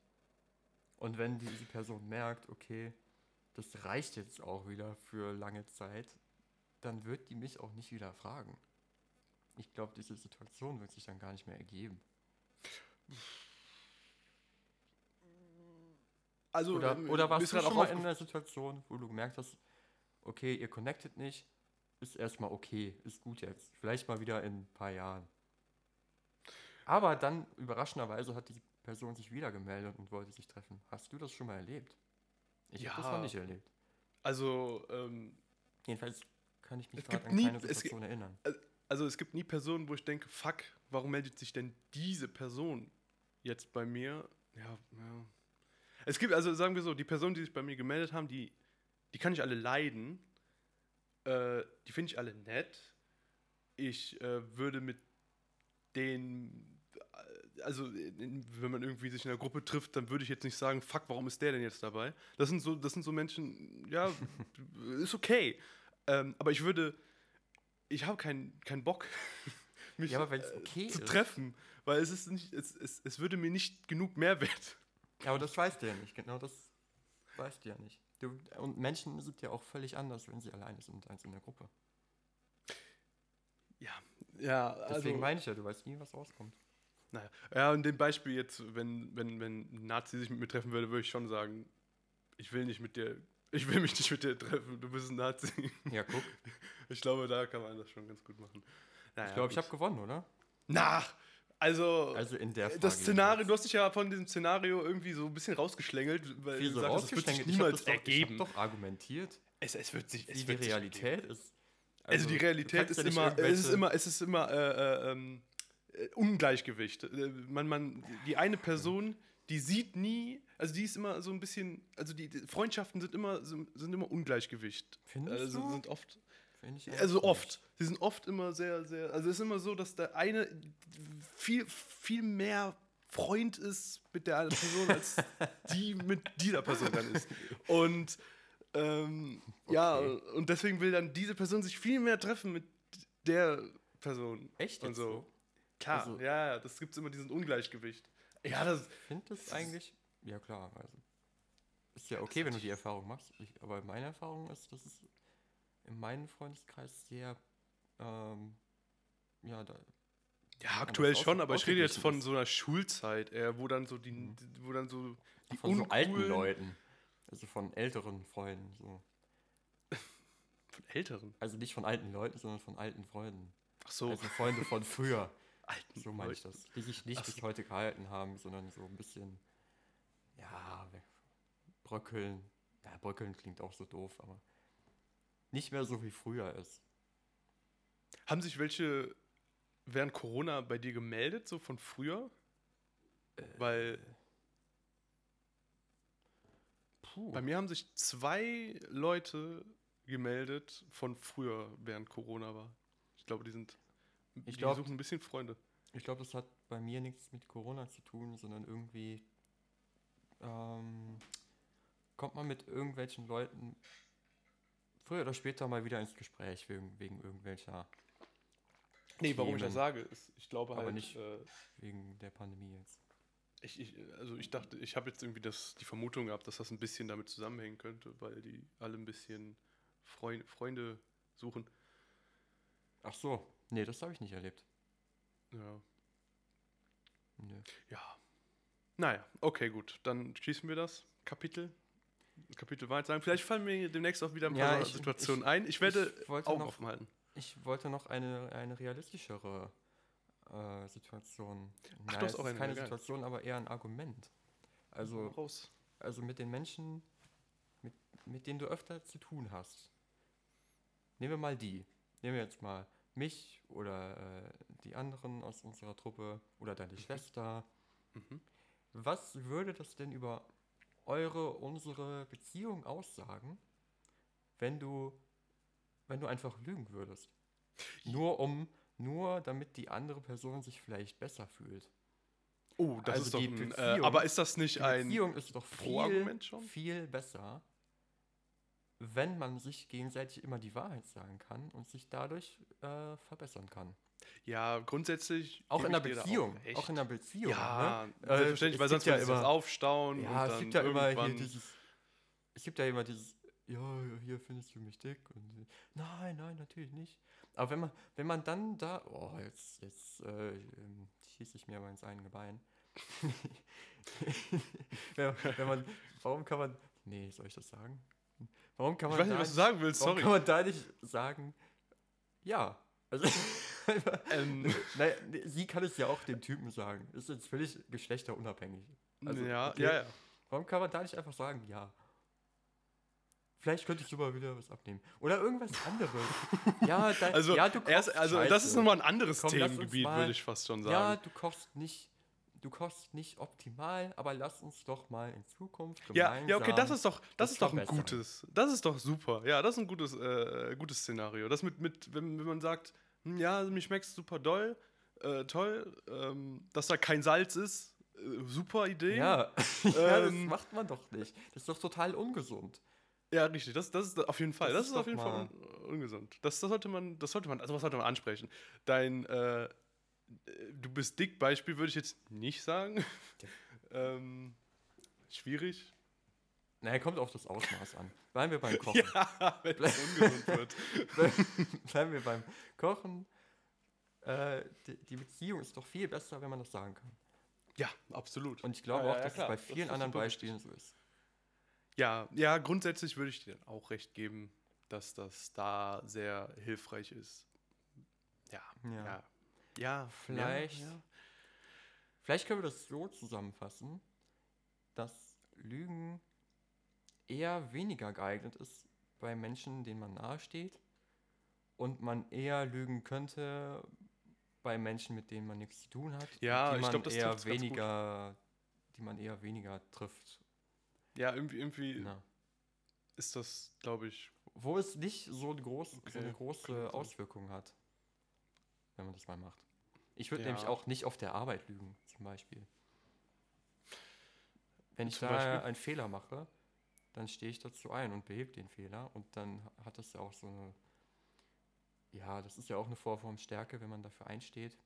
Und wenn diese Person merkt, okay, das reicht jetzt auch wieder für lange Zeit, dann wird die mich auch nicht wieder fragen. Ich glaube, diese Situation wird sich dann gar nicht mehr ergeben. Also, Oder, ähm, oder warst du grad schon auch mal in einer Situation, wo du gemerkt hast, okay, ihr connectet nicht, ist erstmal okay, ist gut jetzt. Vielleicht mal wieder in ein paar Jahren. Aber dann, überraschenderweise, hat die Person sich wieder gemeldet und wollte sich treffen. Hast du das schon mal erlebt? Ich habe das Ja. noch nicht erlebt. Also, ähm, Jedenfalls kann ich mich Es gerade an nie- keine es Situation erinnern. also es gibt nie Personen, wo ich denke, fuck, warum meldet sich denn diese Person jetzt bei mir? Ja, ja. Es gibt, also sagen wir so, die Personen, die sich bei mir gemeldet haben, die, die kann ich alle leiden. Äh, die finde ich alle nett. Ich äh, würde mit denen, also wenn man irgendwie sich in einer Gruppe trifft, dann würde ich jetzt nicht sagen, fuck, warum ist der denn jetzt dabei? Das sind so, das sind so Menschen, ja, ist okay. Ähm, aber ich würde, ich habe keinen keinen Bock, mich Ja, äh, okay zu ist. treffen, weil es ist nicht, es, es, es würde mir nicht genug Mehrwert. Aber das weißt du ja nicht, genau das weißt du ja nicht. Du, und Menschen sind ja auch völlig anders, wenn sie alleine sind, als in der Gruppe. Ja, ja, Deswegen also, meine ich ja, du weißt nie, was rauskommt. Naja. ja, in dem Beispiel jetzt, wenn, wenn, wenn ein Nazi sich mit mir treffen würde, würde ich schon sagen, ich will nicht mit dir, ich will mich nicht mit dir treffen, du bist ein Nazi. Ja, guck. Ich glaube, da kann man das schon ganz gut machen. Naja, Ich glaube, ich habe gewonnen, oder? Na, also, Also in der Frage. das Szenario, du hast dich ja von diesem Szenario irgendwie so ein bisschen rausgeschlängelt, weil Wie du so sagtest, das wird sich rausgeschlängelt? Ich niemals das doch, ergeben. Ich habe doch argumentiert, es, es wird sich, es die wird sich Realität ist. Also, die du Realität ist ja immer, es ist immer, es ist immer äh, äh, ähm, äh, Ungleichgewicht. Äh, Man, man, die eine Person, die sieht nie, also die ist immer so ein bisschen, also die, die Freundschaften sind immer, sind immer Ungleichgewicht. Findest also du? sind oft, Finde ich also oft. Sie sind oft immer sehr, sehr, also es ist immer so, dass der eine viel, viel mehr Freund ist mit der anderen Person, als die mit dieser Person dann ist. Und Ähm, Ja, Okay. und deswegen will dann diese Person sich viel mehr treffen mit der Person. Echt Und jetzt so. so? Klar, Also- ja, das gibt immer diesen Ungleichgewicht. Ja, das, Ich finde das eigentlich, ja klar, also ist ja okay, wenn du die Erfahrung machst, ich, aber meine Erfahrung ist, dass es in meinem Freundeskreis sehr, ähm, ja, da, ja, aktuell das schon, aber ich rede jetzt von so einer Schulzeit, eher, wo dann so die, wo dann so die von so alten Leuten, also von älteren Freunden, so. Von älteren. Also nicht von alten Leuten, sondern von alten Freunden. Ach so, Also Freunde von früher, alten so meine ich das. Die sich nicht Ach bis so. heute gehalten haben, sondern so ein bisschen, ja, bröckeln. Ja, bröckeln klingt auch so doof, aber nicht mehr so wie früher ist. Haben sich welche während Corona bei dir gemeldet, so von früher? Äh, Weil Puh. bei mir haben sich zwei Leute gemeldet von früher, während Corona war. Ich glaube, die sind. Ich die glaub- suchen ein bisschen Freunde. Ich glaube, das hat bei mir nichts mit Corona zu tun, sondern irgendwie ähm, kommt man mit irgendwelchen Leuten früher oder später mal wieder ins Gespräch wegen, wegen irgendwelcher, Nee, warum ich das Themen. sage, ist, ich glaube Aber halt, nicht- Äh, wegen der Pandemie jetzt. ich, ich, also ich dachte, ich habe jetzt irgendwie das, die Vermutung gehabt, dass das ein bisschen damit zusammenhängen könnte, weil die alle ein bisschen Freund, Freunde suchen. Ach so, nee, das habe ich nicht erlebt. Ja. Nö. Ja. Naja, okay, gut. Dann schließen wir das Kapitel. Kapitel Wahrheit sagen. Vielleicht fallen mir demnächst auch wieder ein Ja, paar ich- Situationen ich- ein. Ich werde ich wollte Augen noch- offen halten. Ich wollte noch eine, eine realistischere äh, Situation. Ach, du hast es auch ist eine, keine geil. Situation, aber eher ein Argument. Also, raus. also mit den Menschen, mit, mit denen du öfter zu tun hast. Nehmen wir mal die. Nehmen wir jetzt mal mich oder äh, die anderen aus unserer Truppe oder deine Schwester. Mhm. Was würde das denn über eure, unsere Beziehung aussagen, wenn du, wenn du einfach lügen würdest? Nur um, nur damit die andere Person sich vielleicht besser fühlt. Oh, das Also ist doch ein. Äh, aber ist das nicht Die ein. Beziehung ist doch viel, Pro-Argument schon? viel besser, wenn man sich gegenseitig immer die Wahrheit sagen kann und sich dadurch äh, verbessern kann. Ja, grundsätzlich. Auch in der Beziehung. recht. Auch in der Beziehung. Ja, ne? Äh, selbstverständlich, weil sonst ja das immer- aufstauen. Ja, und es gibt ja immer hier dieses. Es gibt ja immer dieses. Ja, hier findest du mich dick. Und, nein, nein, natürlich nicht. Aber wenn man, wenn man dann da. Oh, jetzt, jetzt äh, ähm, schieße ich mir mal ins eigene Bein. wenn, wenn man. Warum kann man. Nee, soll ich das sagen? Warum kann Ich man. weiß nicht, da was du sagen willst, warum sorry. kann man da nicht sagen. Ja. Also, Ähm, naja, sie kann es ja auch dem Typen sagen. Ist jetzt völlig geschlechterunabhängig. Also, ja, okay. ja, ja. Warum kann man da nicht einfach sagen, ja? Vielleicht könnte ich sogar wieder was abnehmen. Oder irgendwas anderes. ja, da, Also, ja, du kochst erst, also das ist scheiße. nochmal ein anderes Komm, Themengebiet, mal- würde ich fast schon Ja, sagen. du kochst nicht, du kochst nicht optimal, aber lass uns doch mal in Zukunft Ja, ja, okay, das gemeinsam ist doch, das ist doch ein gutes, das ist doch super. Ja, das ist ein gutes, äh, gutes Szenario. Das mit, mit wenn, wenn man sagt, hm, ja, mir schmeckt super doll, äh, toll, ähm, dass da kein Salz ist, äh, super Idee. Ja, ja das Ähm, macht man doch nicht. Das ist doch total ungesund. Ja, richtig. Das, das ist auf jeden Fall. Das Das, ist ist, auf jeden Fall un ungesund. Das, das sollte man, das sollte man, also was sollte man ansprechen? Dein, äh, du bist dick Beispiel würde ich jetzt nicht sagen. ähm, schwierig. Naja, kommt auf das Ausmaß an. Bleiben wir beim Kochen. Ja, wenn es ungesund wird. Bleiben wir beim Kochen. Äh, die, die Beziehung ist doch viel besser, wenn man das sagen kann. Ja, absolut. Und ich glaube Ja, auch, ja, dass klar. es bei vielen anderen Beispielen so ist. Ja, ja, grundsätzlich würde ich dir auch recht geben, dass das da sehr hilfreich ist. Ja, Ja. ja. Ja, Vielleicht- Ja, ja. Vielleicht können wir das so zusammenfassen, dass Lügen eher weniger geeignet ist bei Menschen, denen man nahesteht und man eher lügen könnte bei Menschen, mit denen man nichts zu tun hat. Ja, die ich man glaub, eher weniger, die man eher weniger trifft. ja irgendwie, irgendwie Ja. ist das, glaube ich, Wo es nicht so, groß, so Okay, eine kann große. Auswirkung hat, wenn man das mal macht. Ich würde Ja. nämlich auch nicht auf der Arbeit lügen, zum Beispiel. Wenn ich Zum da Beispiel? einen Fehler mache, dann stehe ich dazu ein und behebe den Fehler. Und dann hat das ja auch so eine, ja, das ist ja auch eine Vorform Stärke, wenn man dafür einsteht.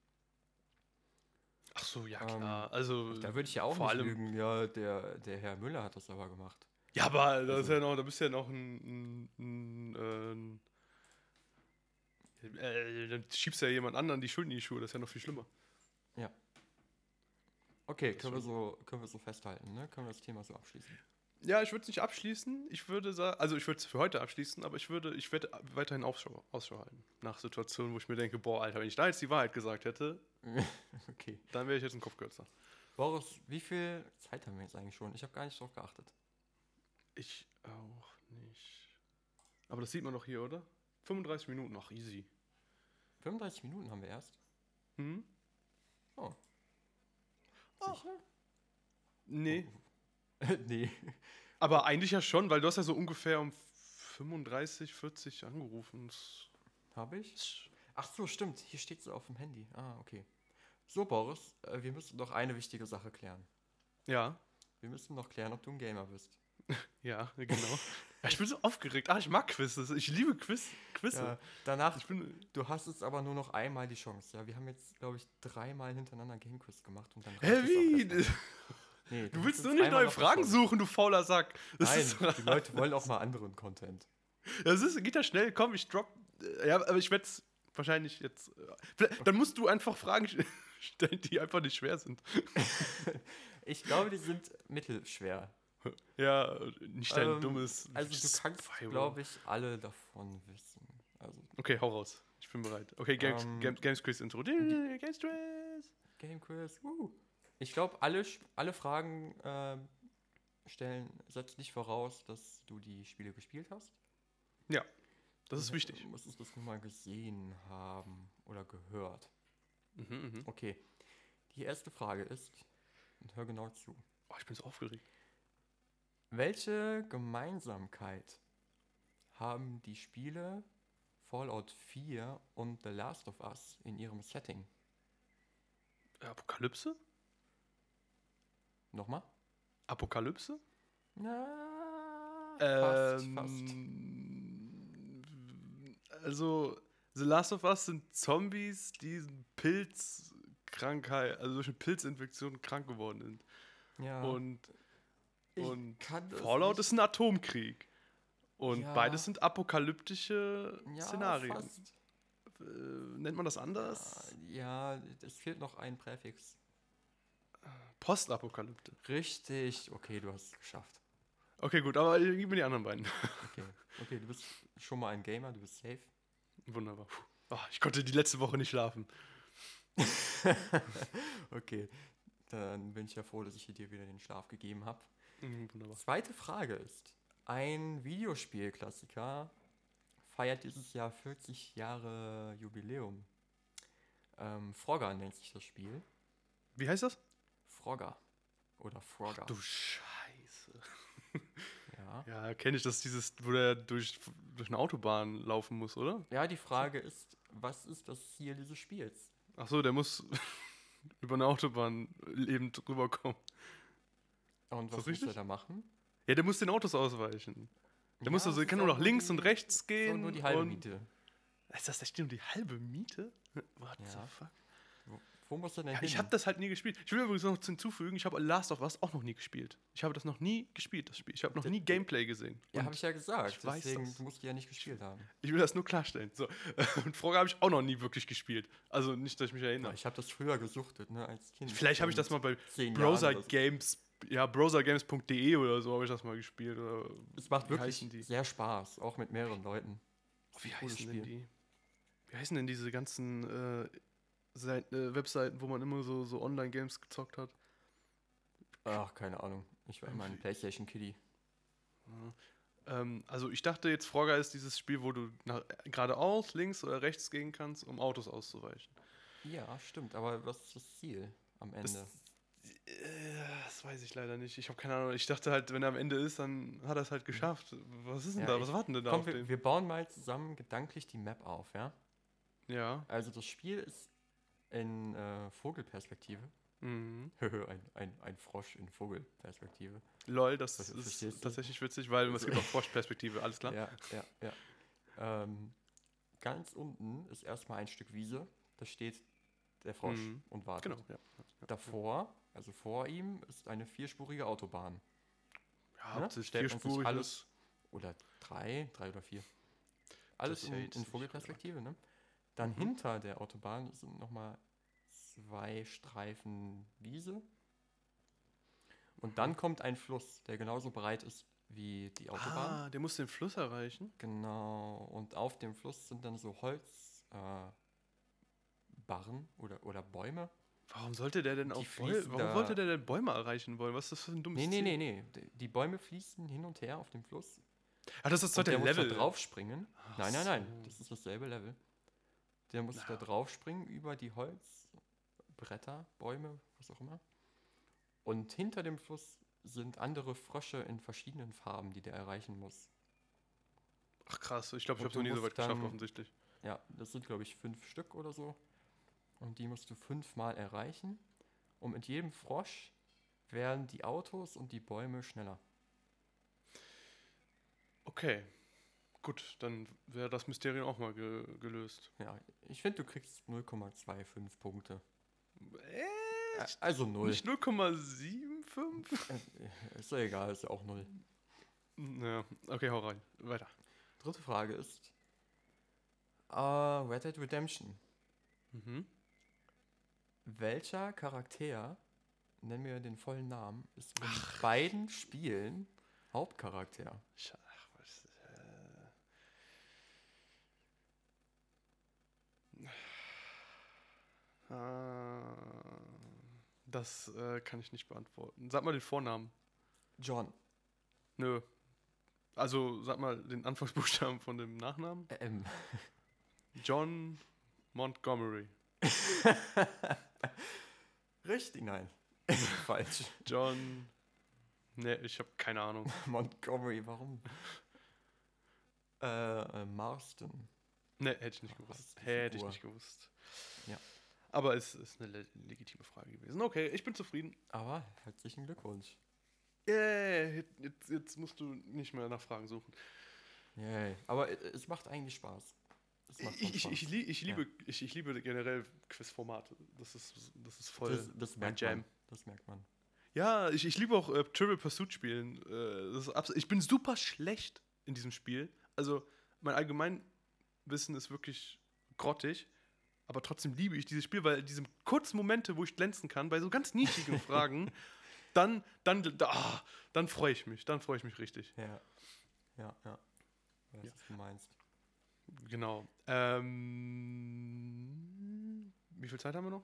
Ach so, ja Ähm, klar. also Da würde ich ja auch vor nicht allem, lügen, ja, der, der Herr Müller hat das aber gemacht. Ja, aber da ist Also- ja noch, da bist du ja noch ein, ein, ein, ein äh, dann schiebst du ja jemand anderen die Schuld in die Schuhe, das ist ja noch viel schlimmer. Okay, Das können wir, so, können wir so festhalten, ne? Können wir das Thema so abschließen? Ja, ich würde es nicht abschließen. Ich würde sagen, also ich würde es für heute abschließen, aber ich würde, ich werde weiterhin Ausschau, Ausschau halten. Nach Situationen, wo ich mir denke, boah, Alter, wenn ich da jetzt die Wahrheit gesagt hätte, okay. dann wäre ich jetzt ein Kopfkürzer. Boris, wie viel Zeit haben wir jetzt eigentlich schon? Ich habe gar nicht drauf geachtet. Ich auch nicht. Aber das sieht man doch hier, oder? 35 Minuten, ach easy. 35 Minuten haben wir erst. Hm? Oh. Oh. Sicher? Nee. nee. Aber eigentlich ja schon, weil du hast ja so ungefähr um 35, 40 angerufen. Habe ich? Ach so, stimmt. Hier steht so auf dem Handy. Ah, okay. So, Boris, äh, wir müssen noch eine wichtige Sache klären. Ja, Wir müssen noch klären, ob du ein Gamer bist. ja, genau. ja, ich bin so aufgeregt. Ah, ich mag Quizzes. Ich liebe Quiz, Quizze. Ja, danach, Ich bin, du hast jetzt aber nur noch einmal die Chance. Ja, wir haben jetzt, glaube ich, dreimal hintereinander Game Quiz gemacht und dann. Auch wie? Nee, Du willst nur nicht neue Fragen suchen, du fauler Sack. Das Nein, die Leute wollen auch mal anderen Content. das ist, geht ja schnell. Komm, ich drop. äh, Ja, aber ich werde es wahrscheinlich jetzt. äh, Dann musst du einfach Fragen stellen, die einfach nicht schwer sind. Ich glaube, die sind mittelschwer. Ja, nicht dein Ähm, dummes. Also du kannst, glaube ich, alle davon wissen. Also Okay, hau raus. Ich bin bereit. Okay, Games, Ähm, Games, Games Quiz Intro. Games Quiz. Game Quiz. Uh. Ich glaube, alle, alle Fragen ähm, stellen setzt nicht voraus, dass du die Spiele gespielt hast. Ja, das ist Du wichtig. musstest das nur mal gesehen haben oder gehört. Mhm, mhm. Okay. Die erste Frage ist, und hör genau zu. Oh, ich bin so aufgeregt. Welche Gemeinsamkeit haben die Spiele Fallout 4 und The Last of Us in ihrem Setting? Apokalypse? Nochmal? Apokalypse? Na, fast, fast. Ähm, Also, The Last of Us sind Zombies, die Pilzkrankheit, also durch eine Pilzinfektion krank geworden sind. Ja, Und und Fallout nicht- ist ein Atomkrieg. Und Ja. beides sind apokalyptische ja, Szenarien. Fast. Äh, nennt man das anders? Ja, es fehlt noch ein Präfix. Postapokalypte. Richtig, okay, du hast es geschafft. Okay, gut, aber gib mir die anderen beiden. Okay, okay, du bist schon mal ein Gamer, du bist safe. Wunderbar. Ah, ich konnte die letzte Woche nicht schlafen. Okay, dann bin ich ja froh, dass ich dir wieder den Schlaf gegeben habe. Mhm, Wunderbar. Zweite Frage ist, ein Videospielklassiker feiert dieses Jahr 40 Jahre Jubiläum. Ähm, Frogger nennt sich das Spiel. Wie heißt das? Frogger. Oder Frogger. Du Scheiße. ja. Ja, kenne ich das, dieses, wo der durch, durch eine Autobahn laufen muss, oder? ja, die Frage ist, was ist das Ziel dieses Spiels? Ach so, der muss über eine Autobahn lebend rüberkommen. Und was muss er richtig? da machen? Ja, der muss den Autos ausweichen. Der muss Ja, also, es der kann nur nach links und rechts gehen. nur die halbe Miete. Ist das echt nur die halbe Miete? What Ja. the fuck? Wo muss er denn Ja, hin? ich habe das halt nie gespielt. Ich will übrigens noch hinzufügen, ich habe Last of Us auch noch nie gespielt. Ich habe das noch nie gespielt, das Spiel. Ich habe noch nie Gameplay gesehen. ja, Und habe ich ja gesagt. ich weiß deswegen das. musst du ja nicht gespielt haben. ich will das nur klarstellen. So. Und Frogger habe ich auch noch nie wirklich gespielt. Also nicht, dass ich mich Ja, erinnere. ich habe das früher gesuchtet, ne, als Kind. Vielleicht habe ich So das mal bei Browser so. Games, ja, browsergames.de oder so habe ich das mal gespielt. Oder Es macht wie wirklich sehr Spaß, auch mit mehreren Leuten. Wie Cooles heißen denn Spiel. die? Wie heißen denn diese ganzen äh, Seiten, äh, Webseiten, wo man immer so, so Online-Games gezockt hat? Ach, keine Ahnung. Ich war immer ein Irgendwie- Playstation Kitty. Ähm, also ich dachte jetzt, Frogger ist dieses Spiel, wo du nach, geradeaus, links oder rechts gehen kannst, um Autos auszuweichen. Ja, stimmt. Aber was ist das Ziel am Ende? Äh, das weiß ich leider nicht. Ich habe keine Ahnung. Ich dachte halt, wenn er am Ende ist, dann hat er es halt geschafft. Was ist denn Ja, da? Was warten denn da Komm, auf wir, den? wir bauen mal zusammen gedanklich die Map auf, ja? Ja. Also das Spiel ist in äh, Vogelperspektive. Mhm. ein, ein, ein Frosch in Vogelperspektive. Lol, das Was- ist tatsächlich witzig, weil es gibt auch Froschperspektive, alles klar? Ja, ja, ja. Ähm, ganz unten ist erstmal ein Stück Wiese. Da steht der Frosch Mhm. und wartet. Genau, ja. ja. Davor, also vor ihm, ist eine vierspurige Autobahn. Ja, Ne? Stellt vierspurig alles-. Oder drei, drei oder vier. Alles in, in Vogelperspektive, ne? Dann Mhm. hinter der Autobahn sind nochmal zwei Streifen Wiese. Und dann kommt ein Fluss, der genauso breit ist wie die Autobahn. Ah, der muss den Fluss erreichen. Genau. Und auf dem Fluss sind dann so Holz, äh, oder, oder Bäume. Warum sollte der denn auf Bäume, warum da- wollte der denn Bäume erreichen wollen? Was ist das für ein dummes Nee, nee, Ziel? nee, nee. Die Bäume fließen hin und her auf dem Fluss. Ah, das ist doch der der muss Level. da draufspringen. Ach nein, nein, nein. so. Das ist dasselbe Level. Der muss da Na. draufspringen über die Holzbretter, Bäume, was auch immer. Und hinter dem Fluss sind andere Frösche in verschiedenen Farben, die der erreichen muss. Ach krass, ich glaube, ich habe es noch nie so weit geschafft, dann- offensichtlich. Ja, das sind, glaube ich, fünf Stück oder so. Und die musst du fünfmal erreichen. Und mit jedem Frosch werden die Autos und die Bäume schneller. Okay. Gut, dann wäre das Mysterium auch mal ge gelöst. Ja, ich finde, du kriegst 0,25 Punkte. Äh, Ä- Also 0. nicht 0,75? Äh, Ist ja egal, ist ja auch 0. ja, okay, hau rein. Weiter. Dritte Frage ist: äh, Red Dead Redemption. Mhm. Welcher Charakter, nennen wir den vollen Namen, ist in beiden Spielen Hauptcharakter? Ach, was. Äh, ah, das äh, kann ich nicht beantworten. Sag mal den Vornamen. John. Nö. Also, sag mal den Anfangsbuchstaben von dem Nachnamen. M. John Montgomery. Richtig, nein. Falsch. John. Ne, ich habe keine Ahnung. Montgomery, warum? Äh, äh, Marston. Ne, hätte ich nicht Ah, gewusst. Hätte ich nicht gewusst. Ja. Aber es ist eine le legitime Frage gewesen. Okay, ich bin zufrieden. Aber herzlichen Glückwunsch. Yeah, jetzt, jetzt musst du nicht mehr nach Fragen suchen. Yay. Aber äh, es macht eigentlich Spaß. Ich, ich, ich, ich, Ja. liebe, ich, ich liebe generell Quizformate. Das ist, das ist voll das, das mein Jam. man. Das merkt man. Ja, ich, ich liebe auch äh, Trivial Pursuit spielen. Äh, das ist ich bin super schlecht in diesem Spiel. Also mein Allgemeinwissen ist wirklich grottig. Aber trotzdem liebe ich dieses Spiel, weil diese kurzen Momente, wo ich glänzen kann, bei so ganz nischigen Fragen, dann, dann, da, ah, dann freue ich mich. Dann freue ich mich richtig. Ja. Ja, ja. Weiß, Ja. was du meinst. Genau. Ähm, wie viel Zeit haben wir noch?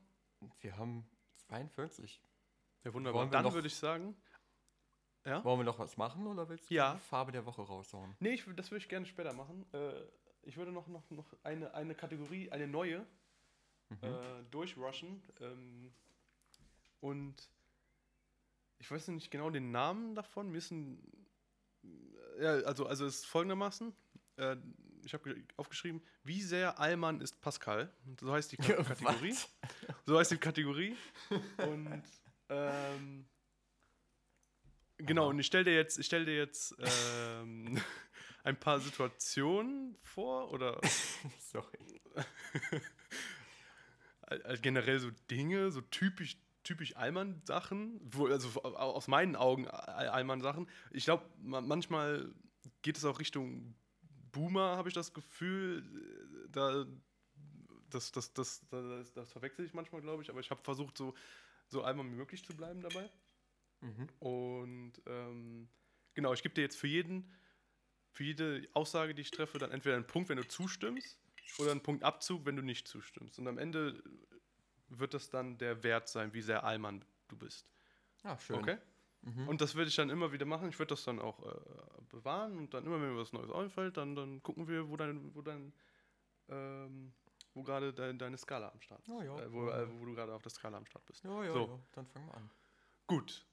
Wir haben 42. Ja, wunderbar. Wir Dann würde ich sagen. Ja? Wollen wir noch was machen oder willst du Ja. die Farbe der Woche raushauen? Nee, ich, das würde ich gerne später machen. Äh, ich würde noch, noch, noch eine, eine Kategorie, eine neue, Mhm. äh, durchrushen. Ähm, und ich weiß nicht genau den Namen davon. Wir müssen. Ja, also, also es ist folgendermaßen. Äh, ich habe aufgeschrieben, wie sehr Allmann ist Pascal. So heißt die Ka Kategorie. So heißt die Kategorie. Und ähm, genau, Aha. und ich stelle dir jetzt, ich stell dir jetzt ähm, ein paar Situationen vor oder Sorry. generell so Dinge, so typisch, typisch Allmann-Sachen, also au- aus meinen Augen All- Allmann-Sachen. Ich glaube, manchmal geht es auch Richtung Boomer, habe ich das Gefühl. Da, das, das, das, das, das verwechsel ich manchmal, glaube ich, aber ich habe versucht, so, so wie möglich zu bleiben dabei. Mhm. Und ähm, genau, ich gebe dir jetzt für jeden, für jede Aussage, die ich treffe, dann entweder einen Punkt, wenn du zustimmst, oder einen Punkt Abzug, wenn du nicht zustimmst. Und am Ende wird das dann der Wert sein, wie sehr Allmann du bist. Ah, schön. Okay? Mhm. Und das würde ich dann immer wieder machen. Ich würde das dann auch äh, bewahren und dann immer, wenn mir was Neues einfällt, dann, dann gucken wir, wo dein, wo dein, ähm, wo gerade dein, deine Skala am Start ist. Oh ja. Äh, wo, äh, wo du gerade auf der Skala am Start bist. ja, ja, so. ja, dann fangen wir an. Gut.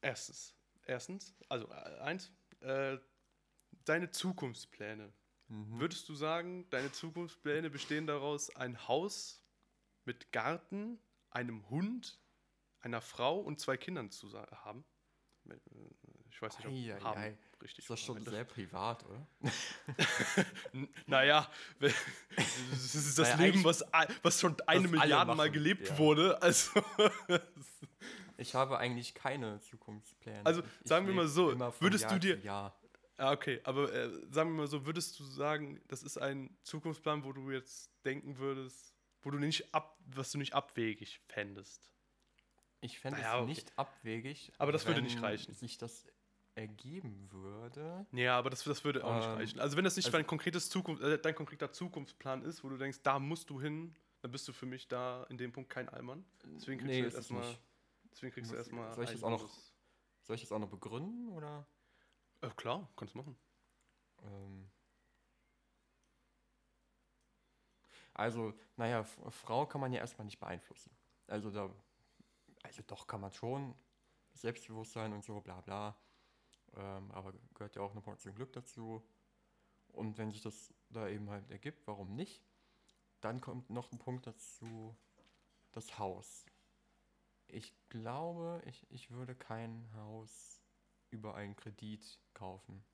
Erstens. Erstens, also äh, eins, äh, deine Zukunftspläne. Mhm. Würdest du sagen, deine Zukunftspläne bestehen daraus, ein Haus mit Garten, einem Hund, einer Frau und zwei Kindern zu haben. Ich weiß nicht, ob Ei, haben ei. richtig Ist das schon sehr privat, oder? Naja, das ist das Naja, Leben, was, was schon eine Milliarde Mal gelebt ja. wurde. Also, Ich habe eigentlich keine Zukunftspläne. Also, Ich- sagen wir mal so, würdest Jahr du dir- Jahr. ah, okay, aber äh, sagen wir mal so, würdest du sagen, das ist ein Zukunftsplan, wo du jetzt denken würdest, wo du nicht ab, was du nicht abwegig fändest? Ich fände Naja, es okay. nicht abwegig. Aber das würde nicht reichen. sich das ergeben würde. Ja, aber das, das würde auch nicht Ähm, reichen. Also wenn das nicht also- dein, konkretes Zukunft, äh, dein konkreter Zukunftsplan ist, wo du denkst, da musst du hin, dann bist du für mich da in dem Punkt kein Allmann. Deswegen kriegst Nee, du erstmal. nicht. Deswegen kriegst du Muss- erstmal. soll ich das auch noch-. Soll ich das auch noch begründen oder? Äh, klar, kannst du machen. Ähm also, naja, Frau kann man ja erstmal nicht beeinflussen. Also da, also doch kann man schon, Selbstbewusstsein und so, bla bla. Ähm, aber gehört ja auch eine Portion Glück dazu. Und wenn sich das da eben halt ergibt, warum nicht? Dann kommt noch ein Punkt dazu, das Haus. Ich glaube, ich, ich würde kein Haus über einen Kredit kaufen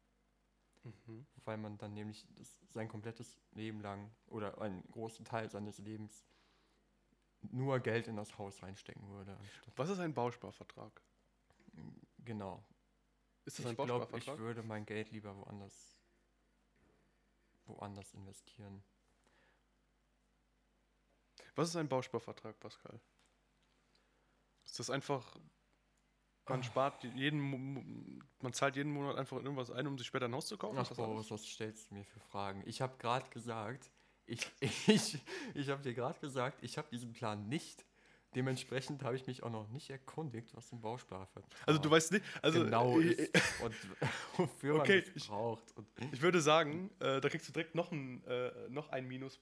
Mhm. weil man dann nämlich das, sein komplettes Leben lang oder einen großen Teil seines Lebens nur Geld in das Haus reinstecken würde. Was ist ein Bausparvertrag? genau. Ist das Ich ein glaube, ich Bausparvertrag? würde mein Geld lieber woanders, woanders investieren. Was ist ein Bausparvertrag, Pascal? Ist das einfach, man Ah. spart jeden, man zahlt jeden Monat einfach in irgendwas ein, um sich später ein Haus zu kaufen? Ach? Boris, was stellst du mir für Fragen? Ich habe gerade gesagt, ich, ich, ich habe dir gerade gesagt, ich habe diesen Plan nicht. Dementsprechend habe ich mich auch noch nicht erkundigt, was ein Bausparvertrag Also du weißt nicht, also genau äh, ist und wofür Okay, man es ich- braucht. Und Ich würde sagen, äh, da kriegst du direkt noch ein, äh, noch ein Minus.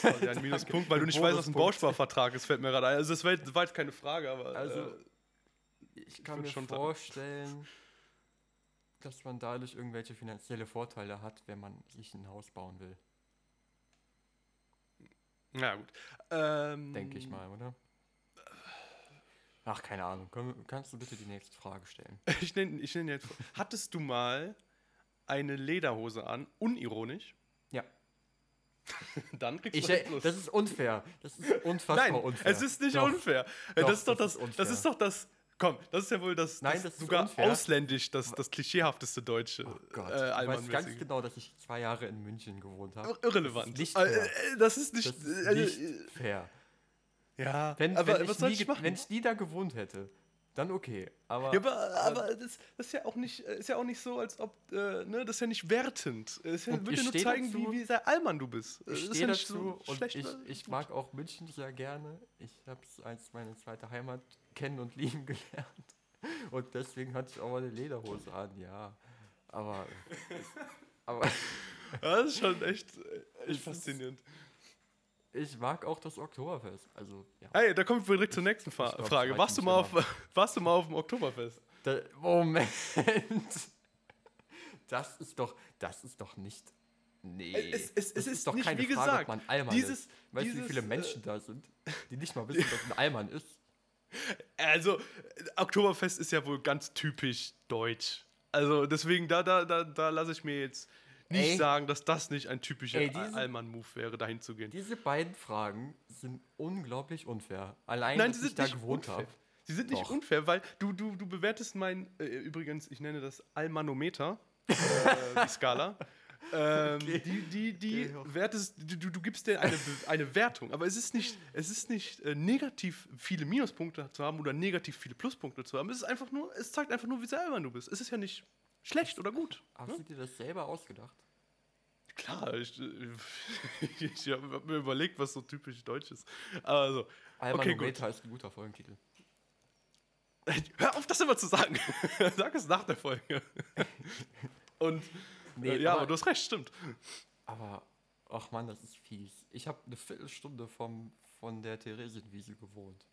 quasi einen Minuspunkt, weil du nicht weißt, was ein. Bausparvertrag ist, fällt mir gerade ein. Also das war, jetzt- war jetzt keine Frage, aber Also, äh, ich kann würd mir schon sagen. vorstellen, dass man dadurch irgendwelche finanzielle Vorteile hat, wenn man sich ein Haus bauen will. Na gut. Ähm, Denke ich mal, oder? Ach, keine Ahnung. Kannst du bitte die nächste Frage stellen? Ich nenne ich nenn jetzt. Hattest du mal eine Lederhose an, unironisch? Ja. Dann kriegst Ich, du einen Plus. das ist unfair. Das ist unfassbar Nein, unfair. es ist nicht Doch. unfair. Doch, das ist doch das das, ist das unfair. ist doch das. Komm, das ist ja wohl das, Nein, das, das ist sogar unfair. ausländisch, das, das klischeehafteste deutsche. Oh Gott, äh, ich weiß ganz genau, dass ich zwei Jahre in München gewohnt habe. Irrelevant. Das ist nicht Äh, fair. äh, das ist nicht. Das ist äh, nicht äh, fair. ja, Wenn, aber wenn, was ich soll nie, ich wenn ich nie da gewohnt hätte, dann okay. Aber, ja, aber, aber das, das ist ja auch nicht, ist ja auch nicht so, als ob, äh, ne, das ist ja nicht wertend. Es ja, ja nur zeigen, dazu- wie, wie sehr Allmann du bist. Ich das ist stehe ja nicht dazu so und schlecht, ich, ich mag auch München sehr gerne. Ich habe es als meine zweite Heimat kennen und lieben gelernt. Und deswegen hatte ich auch mal eine Lederhose an, ja. Aber, aber das ist schon echt, äh, echt ist- faszinierend. ich mag auch das Oktoberfest. Also, ja. Hey, da kommen wir direkt zur nächsten Fa glaub, Frage. Warst du, mal auf, warst du mal auf dem Oktoberfest? Da, Moment. Das ist doch, das ist doch nicht. Nee. Es- es- es das ist nicht, keine wie Frage, gesagt, ob man Allmann dieses- ist. Weißt du, wie viele äh, Menschen da sind, die nicht mal wissen, was ein Allmann ist? Also, Oktoberfest ist ja wohl ganz typisch deutsch. Also, deswegen, da, da, da, da lasse ich mir jetzt nicht Ey. sagen, dass das nicht ein typischer Allmann-Move wäre, dahin zu gehen. Diese beiden Fragen sind unglaublich unfair. Allein, Nein, dass sie ich da nicht gewohnt habe. Sie sind nicht Doch. unfair, weil du, du, du bewertest mein, äh, übrigens, ich nenne das Almanometer, äh, die Skala. Ähm, Okay. Die, die, die Okay, wertest, du, du gibst dir eine, eine Wertung, aber es ist nicht, es ist nicht äh, negativ viele Minuspunkte zu haben oder negativ viele Pluspunkte zu haben. Es ist einfach nur, es zeigt einfach nur, wie sehr albern du bist. Es ist ja nicht schlecht oder gut. Hast du dir das selber ausgedacht? Klar, ich, äh, ich habe mir überlegt, was so typisch deutsch ist. Also, Allmanometer ist ein guter Folgentitel. Hör auf, das immer zu sagen. Sag es nach der Folge. Und Nee, äh, ja, aber, aber- du hast recht, stimmt. Aber, ach man, das ist fies. Ich habe eine Viertelstunde vom, von der Theresienwiese gewohnt.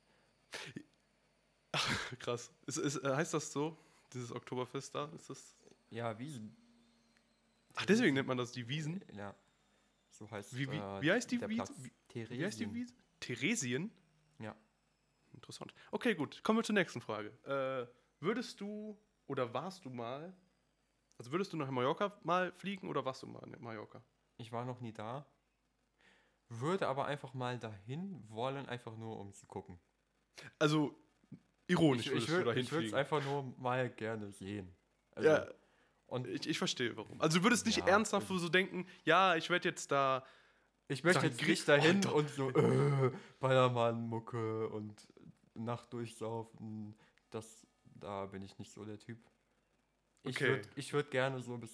Krass. Ist, ist, äh, heißt das so? Dieses Oktoberfest da? Ist das. Ja, Wiesen. Ach, deswegen nennt man das die Wiesen. Ja. So heißt Wie- wie- äh, wie heißt die Wiese? Theresien. Wie heißt die Wiese? Theresien? Ja. interessant. Okay, gut. Kommen wir zur nächsten Frage. Äh, würdest du oder warst du mal, also würdest du nach Mallorca mal fliegen oder warst du mal in Mallorca? Ich war noch nie da. Würde aber einfach mal dahin wollen, einfach nur um zu gucken. Also, ironisch ich würdest ich du dahin würde es einfach nur mal gerne sehen. Also, Ja, Und ich, ich verstehe warum. Also, du würdest nicht Ja, ernsthaft so denken, ja, ich werde jetzt da. ich möchte jetzt nicht dahin Oh, und so äh, Ballermann-Mucke und Nacht durchsaufen. Das, da bin ich nicht so der Typ. Ich Okay. würde ich würd gerne so bis.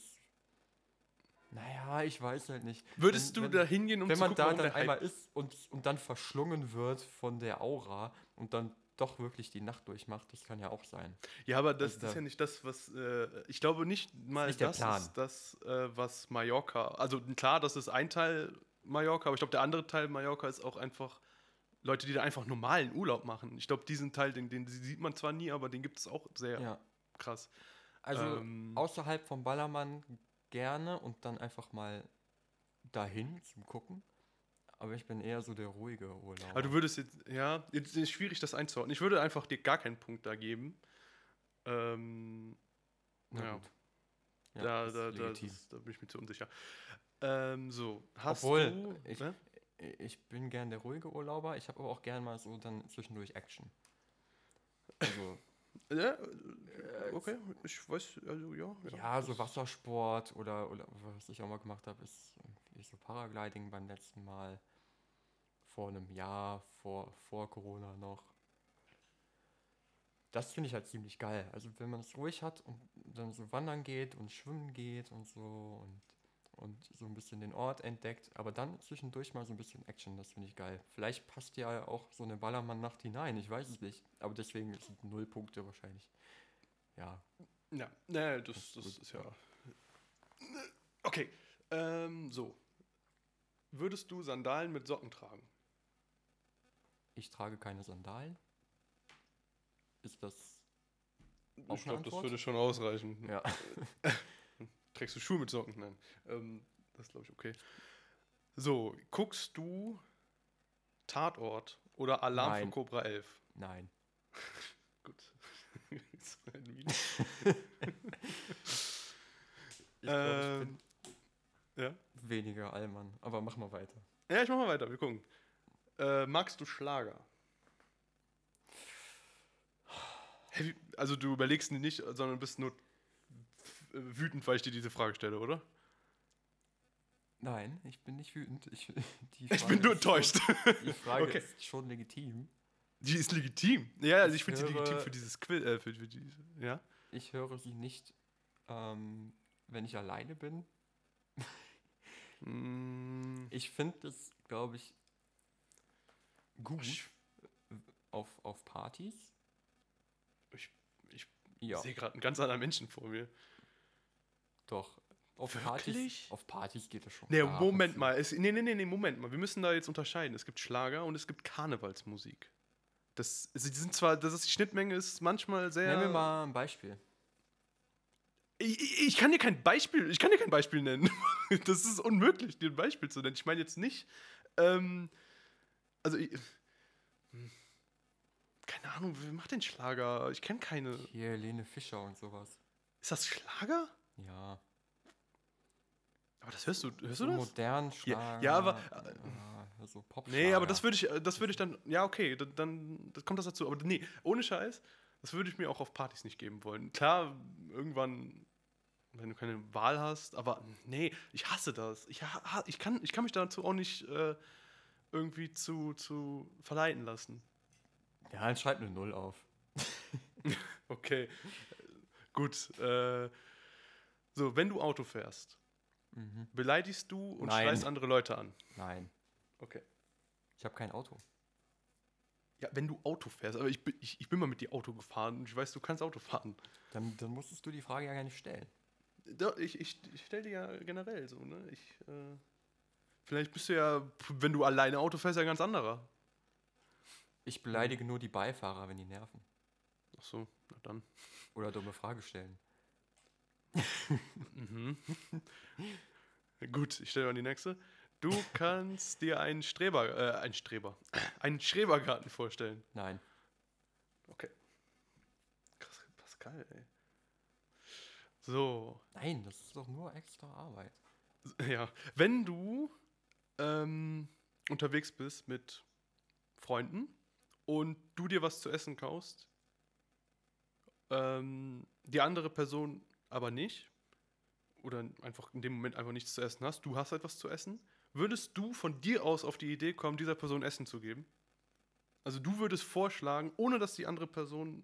Naja, ich weiß halt nicht. Würdest Wenn- du wenn- da hingehen, um wenn zu man gucken, da warum dann der Hype einmal ist und, und dann verschlungen wird von der Aura und dann doch wirklich die Nacht durchmacht, das kann ja auch sein. Ja, aber das, Also ist da- ja nicht das, was. Äh, ich glaube nicht mal, nicht das ist das, äh, was Mallorca. Also klar, das ist ein Teil Mallorca, aber ich glaube, der andere Teil Mallorca ist auch einfach Leute, die da einfach normalen Urlaub machen. Ich glaube, diesen Teil, den, den sieht man zwar nie, aber den gibt es auch sehr Ja. krass. Also Ähm, außerhalb vom Ballermann gerne und dann einfach mal dahin zum Gucken. Aber ich bin eher so der ruhige Urlauber. Aber du würdest jetzt, ja, jetzt ist schwierig, das einzuordnen. Ich würde einfach dir gar keinen Punkt da geben. Ähm, Na ja. gut. Ja, da, da, da, das, da bin ich mir zu unsicher. Ähm, so, hast Obwohl, du. ich- ne? Ich bin gern der ruhige Urlauber, ich habe aber auch gern mal so dann zwischendurch Action. Also, Ja, äh, okay, ich weiß, also ja. ja, so das- Wassersport oder, oder was ich auch mal gemacht habe, ist irgendwie so Paragliding beim letzten Mal. Vor einem Jahr, vor, vor Corona noch. Das finde ich halt ziemlich geil. Also wenn man es ruhig hat und dann so wandern geht und schwimmen geht und so und, und so ein bisschen den Ort entdeckt, aber dann zwischendurch mal so ein bisschen Action, das finde ich geil. Vielleicht passt ja auch so eine Ballermann-Nacht hinein, ich weiß es nicht. Aber deswegen sind null Punkte wahrscheinlich. Ja, Ja, ne, das, das gut, ist ja. Okay, ähm, so. Würdest du Sandalen mit Socken tragen? ich trage keine Sandalen. Ist das ich glaube, das würde schon ausreichen. Ja. Trägst du Schuhe mit Socken? Nein. Ähm, das glaube ich okay. So, guckst du Tatort oder Alarm Nein. für Cobra 11? Nein. Gut. Ich glaube, ich Ähm, bin ja. weniger Allmann. Aber mach mal weiter. ja, ich mach mal weiter, wir gucken. Äh, magst du Schlager? Also du überlegst nicht, sondern bist nur wütend, weil ich dir diese Frage stelle, oder? Nein, ich bin nicht wütend. Ich, Ich bin nur ist schon- enttäuscht. Die Frage Okay. ist schon legitim. Die ist legitim. Ja, also ich Ich finde sie legitim für dieses Quiz. Äh, für, für diese, ja? Ich höre sie nicht, ähm, wenn ich alleine bin. Mm, Ich finde es, glaube ich, gut auf, auf Partys. Ich- ich ja, sehe gerade einen ganz anderen Menschen vor mir. Doch. Auf Wirklich? Partys, auf Partys geht es schon. Nee, klar, Moment mal. Es, nee, nee, nee, Moment mal. Wir müssen da jetzt unterscheiden. Es gibt Schlager und es gibt Karnevalsmusik. Das, die sind zwar, das ist, die Schnittmenge ist manchmal sehr. Nenn mir mal ein Beispiel. Ich, ich, ich kann dir kein Beispiel, ich kann dir kein Beispiel nennen. das ist unmöglich, dir ein Beispiel zu nennen. Ich meine jetzt nicht, ähm, also ich, keine Ahnung, wer macht den Schlager? Ich kenne keine. Hier, Helene Fischer und sowas. Ist das Schlager? Ja. Aber das hörst du, hörst So du das? modern Ja, Schlager. ja, aber, ja, so Nee, aber das würde ich, äh, das würde ich dann, ja, okay, dann, dann das kommt das dazu. Aber nee, ohne Scheiß, das würde ich mir auch auf Partys nicht geben wollen. Klar, irgendwann, wenn du keine Wahl hast, aber nee, ich hasse das. Ich, ich, kann, ich kann mich dazu auch nicht äh, irgendwie zu, zu verleiten lassen. Ja, dann schreib eine Null auf. Okay, äh, gut. Äh, so, wenn du Auto fährst, Mhm. beleidigst du und Nein. schreist andere Leute an. Nein, Okay. ich habe kein Auto. Ja, wenn du Auto fährst, aber ich bin, ich, ich bin mal mit dir Auto gefahren und ich weiß, du kannst Auto fahren. Dann, dann musstest du die Frage ja gar nicht stellen. Da, ich ich, ich stelle dir ja generell so, ne? Ich, äh, vielleicht bist du ja, wenn du alleine Auto fährst, ja ein ganz anderer. Ich beleidige nur die Beifahrer, wenn die nerven. Ach so, na dann. Oder dumme Frage stellen. Mhm. Gut, ich stelle mal die nächste. Du kannst dir einen Streber, äh, einen Streber, einen Schrebergarten vorstellen. Nein. Okay. Krass, Pascal, ey. So, Nein, das ist doch nur extra Arbeit. ja. Wenn du ähm, unterwegs bist mit Freunden und du dir was zu essen kaufst, ähm, die andere Person aber nicht, oder einfach in dem Moment einfach nichts zu essen hast, du hast etwas zu essen, würdest du von dir aus auf die Idee kommen, dieser Person Essen zu geben? Also du würdest vorschlagen, ohne dass die andere Person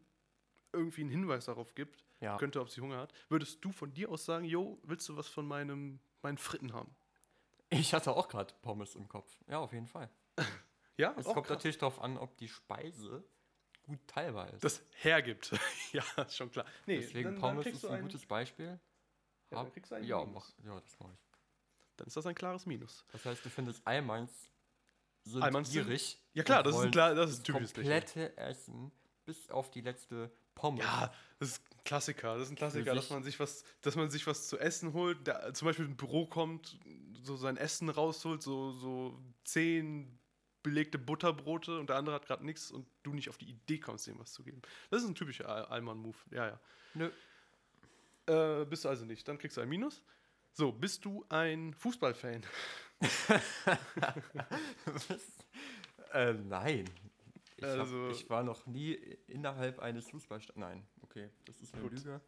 irgendwie einen Hinweis darauf gibt, Ja. könnte, ob sie Hunger hat, würdest du von dir aus sagen, jo, willst du was von meinem, meinen Fritten haben? Ich hatte auch gerade Pommes im Kopf. Ja, auf jeden Fall. Ja, Es kommt krass. natürlich darauf an, ob die Speise gut teilbar ist. das hergibt. ja, ist schon klar. Nee, Deswegen dann, dann Pommes kriegst ist ein ein, gutes Beispiel. Ja, Hab- dann kriegst du ein ja, Minus. mach, ja, das mache ich. dann ist das ein klares Minus. Das heißt, du findest Almans sind Almans sind- gierig. Ja klar, das ist klar, das ist Lächeln. komplette Essen bis auf die letzte Pommes. Ja, das ist ein Klassiker. Das ist ein Klassiker, dass man sich was, dass man sich was zu essen holt, der zum Beispiel im Büro kommt, so sein Essen rausholt, so, so zehn belegte Butterbrote und der andere hat gerade nichts und du nicht auf die Idee kommst, ihm was zu geben. Das ist ein typischer Al- Allmann-Move. Ja, ja. Nö. Äh, bist du also nicht. Dann kriegst du ein Minus. So, bist du ein Fußballfan? äh, nein. Ich, hab, Also- ich war noch nie innerhalb eines Fußballstadions. Nein, okay, das ist eine Gut. Lüge.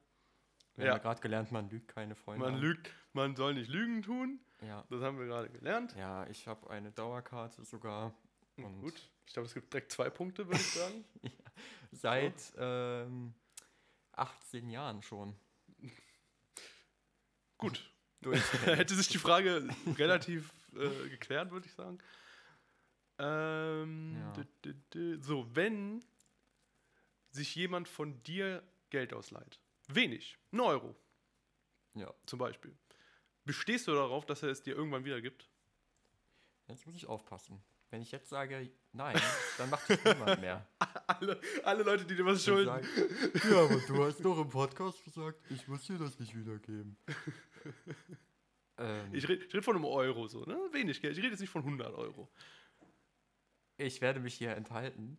Wir Ja. haben ja gerade gelernt, man lügt keine Freunde. Man an. lügt, man soll nicht Lügen tun. Ja. Das haben wir gerade gelernt. ja, ich habe eine Dauerkarte sogar. Und Gut. Ich glaube, es gibt direkt zwei Punkte, würde ich sagen. Seit ähm, 18 Jahren schon. Gut. Hätte sich die Frage relativ äh, geklärt, würde ich sagen. Ähm, Ja. dü- dü- dü. So, wenn sich jemand von dir Geld ausleiht, wenig, ein Euro ja, zum Beispiel, bestehst du darauf, dass er es dir irgendwann wieder gibt? jetzt muss ich aufpassen. Wenn ich jetzt sage nein, dann macht es niemand mehr. Alle, alle Leute, die dir was schulden. sagen, ja, aber du hast doch im Podcast gesagt, ich muss dir das nicht wiedergeben. ähm, Ich rede red von einem Euro, so, ne? Wenig Geld. Ich rede jetzt nicht von 100 Euro. ich werde mich hier enthalten,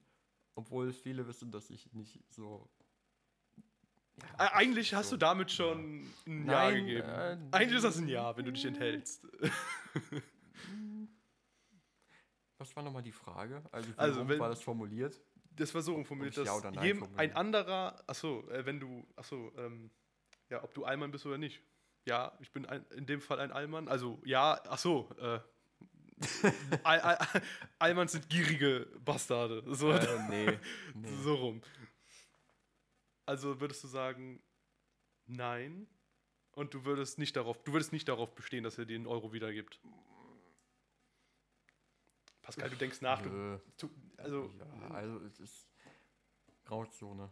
obwohl viele wissen, dass ich nicht so. Ja, Äh, Eigentlich hast so- du damit schon ein Ja Nein, gegeben. äh, Eigentlich ist das ein Ja, wenn du dich enthältst. Was war nochmal die Frage? Also, wie Also, wenn- war das formuliert? Das war so ich dass Ja jedem, formulieren. ein anderer, achso, äh, wenn du, achso, ähm, ja, ob du Allmann bist oder nicht. Ja, ich bin ein, in dem Fall ein Allmann. Also, ja, achso, äh, All, All, Allmanns sind gierige Bastarde. So, Äh, nee, nee. so rum. Also würdest du sagen, nein? Und du würdest nicht darauf, du würdest nicht darauf bestehen, dass er dir einen Euro wiedergibt. Pascal, du denkst nach. Du, du, also, ja, also es ist Grauzone.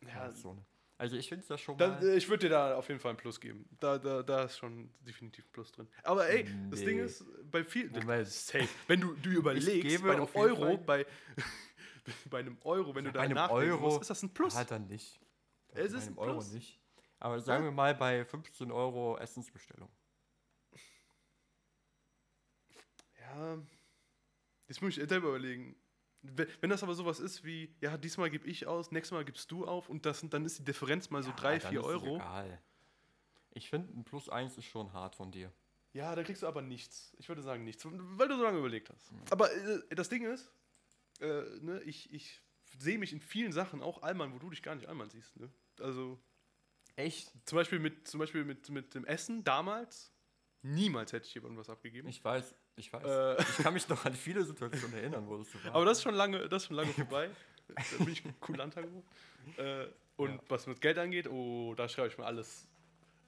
ja, Grauzone. Also ich finde es ja schon Da, ich würde dir da auf jeden Fall ein Plus geben. Da, da, da ist schon definitiv ein Plus drin. Aber ey, das Nee. Ding ist, bei vielen. Moment. Safe. Wenn du, du überlegst, bei einem Euro, Fall- bei, bei einem Euro, wenn Ja, du da Euro musst, ist das ein Plus. Ah, dann nicht. Bei Es ist ein Euro Plus. nicht. Aber sagen wir mal bei 15 Euro Essensbestellung. Ja, das muss ich selber überlegen. Wenn das aber sowas ist wie, ja, diesmal gebe ich aus, nächstes Mal gibst du auf und das, dann ist die Differenz mal so Ja, 3, dann 4 ist es Euro. Egal. Ich finde, ein Plus 1 ist schon hart von dir. Ja, da kriegst du aber nichts. Ich würde sagen nichts, weil du so lange überlegt hast. Mhm. Aber äh, das Ding ist, äh, ne, ich, ich sehe mich in vielen Sachen auch Allmann, wo du dich gar nicht Allmann siehst. Ne? Also Echt? zum Beispiel, mit, zum Beispiel mit, mit dem Essen damals, niemals hätte ich jemandem was abgegeben. Ich weiß, ich weiß. Äh, Ich kann mich noch an viele Situationen erinnern, wo das so war. aber das ist schon lange, das ist schon lange vorbei. da bin ich kulant geworden. Äh, und Ja. was mit Geld angeht, oh, da schreibe ich mir alles,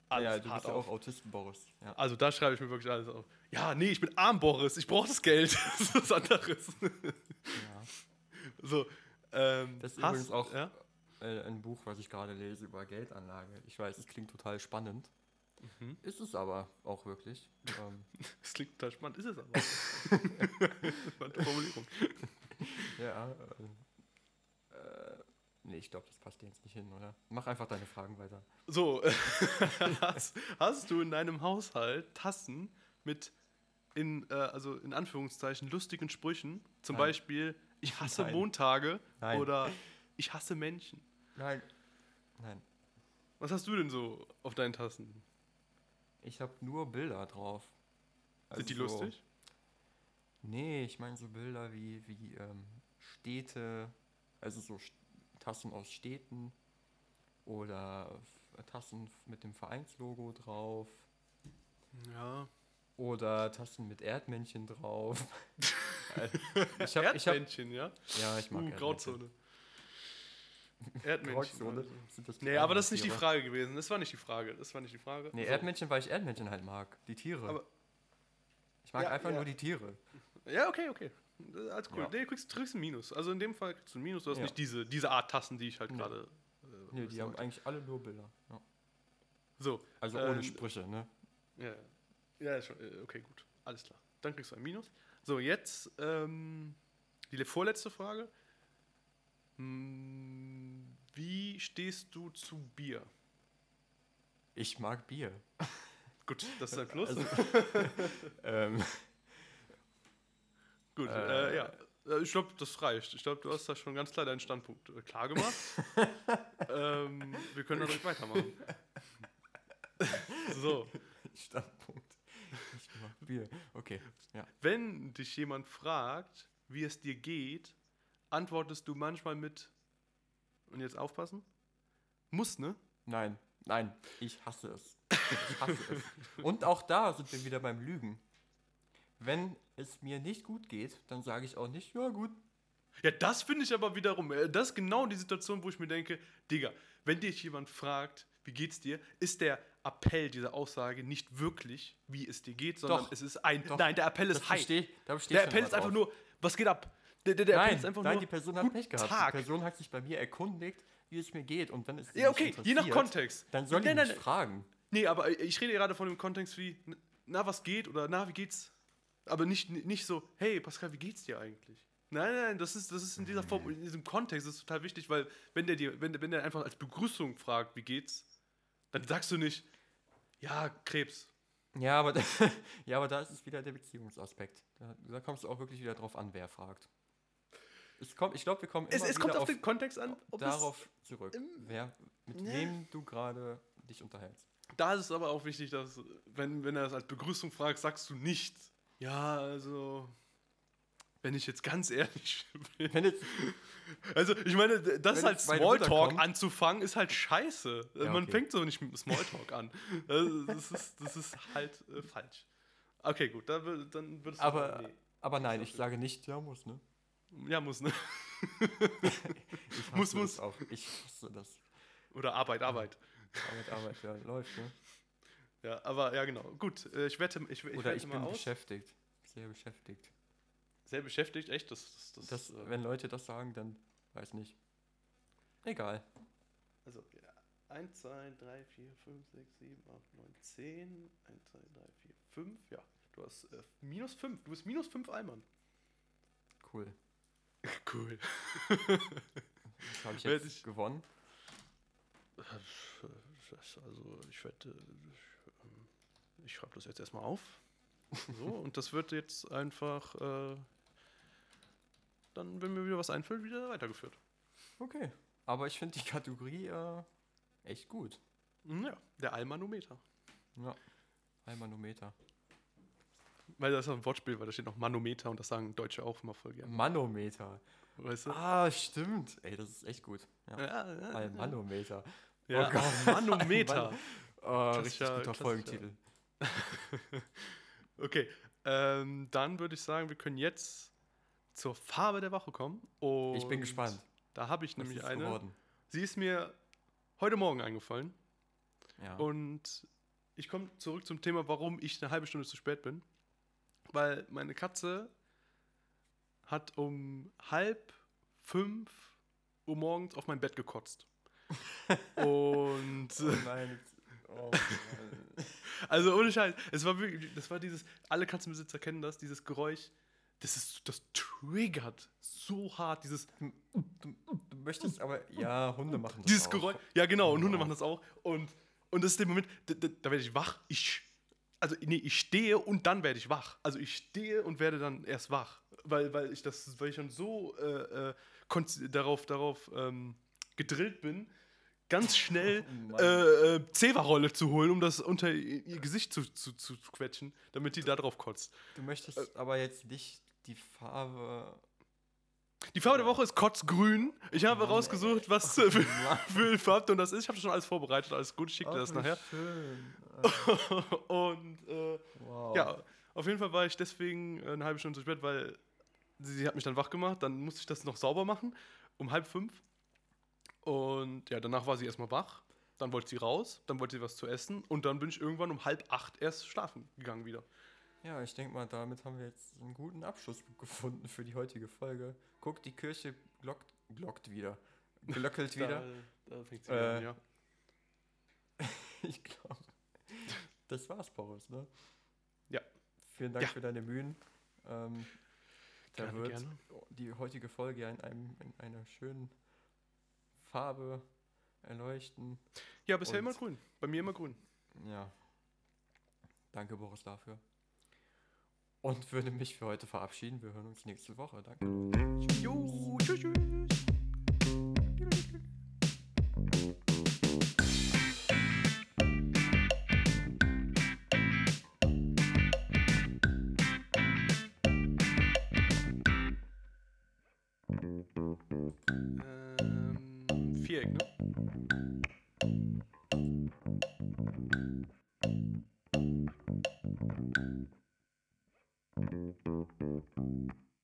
alles ja, du hart bist ja auf. auch Autisten, Boris. Ja. Also da schreibe ich mir wirklich alles auf. Ja, nee, ich bin arm, Boris. Ich brauche das Geld. das ist was anderes. ja. so, ähm, Das ist hast- übrigens auch Ja? äh, ein Buch, was ich gerade lese über Geldanlage. Ich weiß, es klingt total spannend. Mhm. Ist es aber auch wirklich. ähm, Das klingt total spannend, ist es aber. Formulierung. ja. Äh, äh, nee, ich glaube, das passt dir jetzt nicht hin, oder? Mach einfach deine Fragen weiter. So, hast, hast du in deinem Haushalt Tassen mit in, äh, also in Anführungszeichen lustigen Sprüchen? Zum Nein. Beispiel, ich hasse Nein. Montage Nein. oder ich hasse Menschen. Nein. Nein. Was hast du denn so auf deinen Tassen? Ich habe nur Bilder drauf. Sind die Also so- lustig? Nee, ich meine so Bilder wie, wie ähm, Städte, also so Tassen aus Städten oder Tassen mit dem Vereinslogo drauf Ja. oder Tassen mit Erdmännchen drauf. Äh, ich hab, ich hab, Erdmännchen, ja? ja, ich mag Uh, Erdmännchen. Grauzone. Erdmännchen. Grauzone. also. Sind das Nee, aber das ist nicht die? Frage gewesen. Das war nicht die Frage. Das war nicht die Frage. Nee, So. Erdmännchen, weil ich Erdmännchen halt mag. Die Tiere. Aber- ich mag Ja, einfach ja. nur die Tiere. Ja, okay, okay. Das ist Alles cool. Ja. Nee, du kriegst, du kriegst ein Minus. Also in dem Fall kriegst du ein Minus. Du hast Ja. nicht diese, diese Art Tassen, die ich halt Nee. gerade. Äh, Nee, die haben wollte. eigentlich alle nur Bilder. Ja. So. Also ohne Ähm, Sprüche, ne? Ja, ja schon, äh, okay, gut. Alles klar. Dann kriegst du ein Minus. So, jetzt ähm, die le- vorletzte Frage. Hm, Wie stehst du zu Bier? Ich mag Bier. Gut, das ist ein Plus. Also, ähm, Gut, äh, äh, ja. Äh, Ich glaube, das reicht. Ich glaube, du hast da schon ganz klar deinen Standpunkt äh, klar gemacht. ähm, wir können dann direkt weitermachen. so, Standpunkt. Ich mag Bier. Okay, ja. wenn dich jemand fragt, wie es dir geht, antwortest du manchmal mit, und jetzt aufpassen, muss, ne? Nein, nein, ich hasse es. Ich hasse es. Und auch da sind wir wieder beim Lügen. Wenn es mir nicht gut geht, dann sage ich auch nicht, ja gut. Ja, das finde ich aber wiederum, äh, das ist genau die Situation, wo ich mir denke, Digga, wenn dich jemand fragt, wie geht's dir, ist der Appell dieser Aussage nicht wirklich, wie es dir geht, sondern Doch. es ist ein, Doch. nein, der Appell ist hi. verstehe da besteht Der Appell ist einfach drauf. nur, was geht ab? Der, der, der Nein, einfach nein, nur, die Person hat Pech gehabt. Tag. Die Person hat sich bei mir erkundigt, wie es mir geht. Und wenn es Ja, okay, je nach Kontext. Dann soll Nein, ich nein, fragen. Nee, aber ich rede gerade von dem Kontext wie, na, was geht oder na, wie geht's? Aber nicht, nicht so, hey, Pascal, wie geht's dir eigentlich? Nein, nein, das ist, das ist in dieser Form, in diesem Kontext, ist total wichtig, weil wenn der dir, wenn, wenn der einfach als Begrüßung fragt, wie geht's, dann sagst du nicht, ja, Krebs. Ja, aber, ja, aber da ist es wieder der Beziehungsaspekt. Da, da kommst du auch wirklich wieder drauf an, wer fragt. Es kommt, ich glaube, wir kommen Es, immer es kommt wieder auf den Kontext an, ob es, darauf zurück, wer, mit Ja. wem du gerade dich unterhältst. da ist es aber auch wichtig, dass, wenn, wenn er das als Begrüßung fragt, sagst du nicht, ja, also, wenn ich jetzt ganz ehrlich bin. Wenn jetzt, Also, ich meine, das Wenn halt Smalltalk anzufangen, ist halt scheiße. Ja, Man okay. fängt so nicht mit Smalltalk an. Also, das, ist, das ist halt äh, falsch. Okay, gut, dann, dann würdest du aber, sagen, aber nein, ich sage nicht, ja, muss, ne? Ja, muss, ne? Ich Muss, muss. Auch. Ich hasse das. Oder Arbeit, Arbeit. Arbeit, Arbeit, ja, läuft, ne? Ja, aber ja, genau. Gut, äh, ich wette, ich, ich Oder wette ich mal bin aus. beschäftigt. Sehr beschäftigt. Sehr beschäftigt, echt? Das, das, das, Das, äh, wenn Leute das sagen, dann weiß nicht. Egal. Also, ja. 1, 2, 3, 4, 5, 6, 7, 8, 9, 10. 1, 2, 3, 4, 5. Ja, du hast äh, minus 5. Du bist minus 5 Allmann. Cool. Cool. Das habe ich Werd jetzt ich- gewonnen. Also, ich wette, ich, ich schreibe das jetzt erstmal auf. So, und das wird jetzt einfach, äh, dann, wenn mir wieder was einfällt, wieder weitergeführt. Okay. Aber ich finde die Kategorie äh, echt gut. Hm, Ja, der Allmanometer. Ja. Ein Manometer. Weil das ist ein Wortspiel, weil da steht noch Manometer und das sagen Deutsche auch immer voll gerne. Manometer. Weißt du? Ah, stimmt. Ey, das ist echt gut. Ja. Ja, ja, Ein Manometer. ja. Oh Gott. Manometer. Oh, Klassischer- richtig guter. Folgentitel. Okay, ähm, dann würde ich sagen, wir können jetzt zur Farbe der Woche kommen. Und Ich bin gespannt. Da habe ich Was nämlich eine. geworden? Sie ist mir heute Morgen eingefallen. Ja. Und ich komme zurück zum Thema, warum ich eine halbe Stunde zu spät bin. Weil meine Katze hat um halb fünf Uhr morgens auf mein Bett gekotzt. Und oh nein. Oh nein. also ohne Scheiß, es war wirklich, das war dieses, alle Katzenbesitzer kennen das, dieses Geräusch, das ist, das triggert so hart, dieses, Du möchtest aber. Ja, Hunde machen das. dieses auch. Geräusch. Ja, genau, und Hunde machen das auch. Und, und das ist der Moment, da, da, da werde ich wach. Ich, also, nee, ich stehe und dann werde ich wach. Also, ich stehe und werde dann erst wach. Weil, weil ich das, weil ich schon so äh, äh, darauf, darauf ähm, gedrillt bin, ganz schnell Oh äh, äh, Zewa-Rolle zu holen, um das unter ihr ihr Gesicht zu, zu, zu quetschen, damit die da drauf kotzt. Du möchtest Äh. aber jetzt nicht die Farbe. Die Farbe der Woche ist kotzgrün. Ich habe rausgesucht, was für, für Farbton das ist. Ich habe schon alles vorbereitet, alles gut. Ich schicke dir das nachher. Schön. Und äh, Wow. ja, auf jeden Fall war ich deswegen äh, eine halbe Stunde zu spät, weil sie, sie hat mich dann wach gemacht. Dann musste ich das noch sauber machen, um halb fünf. Und ja, danach war sie erstmal wach. Dann wollte sie raus, dann wollte sie was zu essen. Und dann bin ich irgendwann um halb acht erst schlafen gegangen wieder. Ja, ich denke mal, damit haben wir jetzt einen guten Abschluss gefunden für die heutige Folge. Guck, die Kirche glockt, glockt wieder. Glöckelt wieder. Da, da fängt sie Äh, wieder an, ja. Ich glaube. Das war's, Boris, ne? Ja. Vielen Dank Ja. für deine Mühen. Ähm, da Gerne, wird gerne. die heutige Folge ja in, einem, in einer schönen Farbe erleuchten. Ja, bisher und- immer grün. Bei mir immer grün. Ja. Danke, Boris, dafür. Und würde mich für heute verabschieden. Wir hören uns nächste Woche. Danke. Tschüss, tschüss.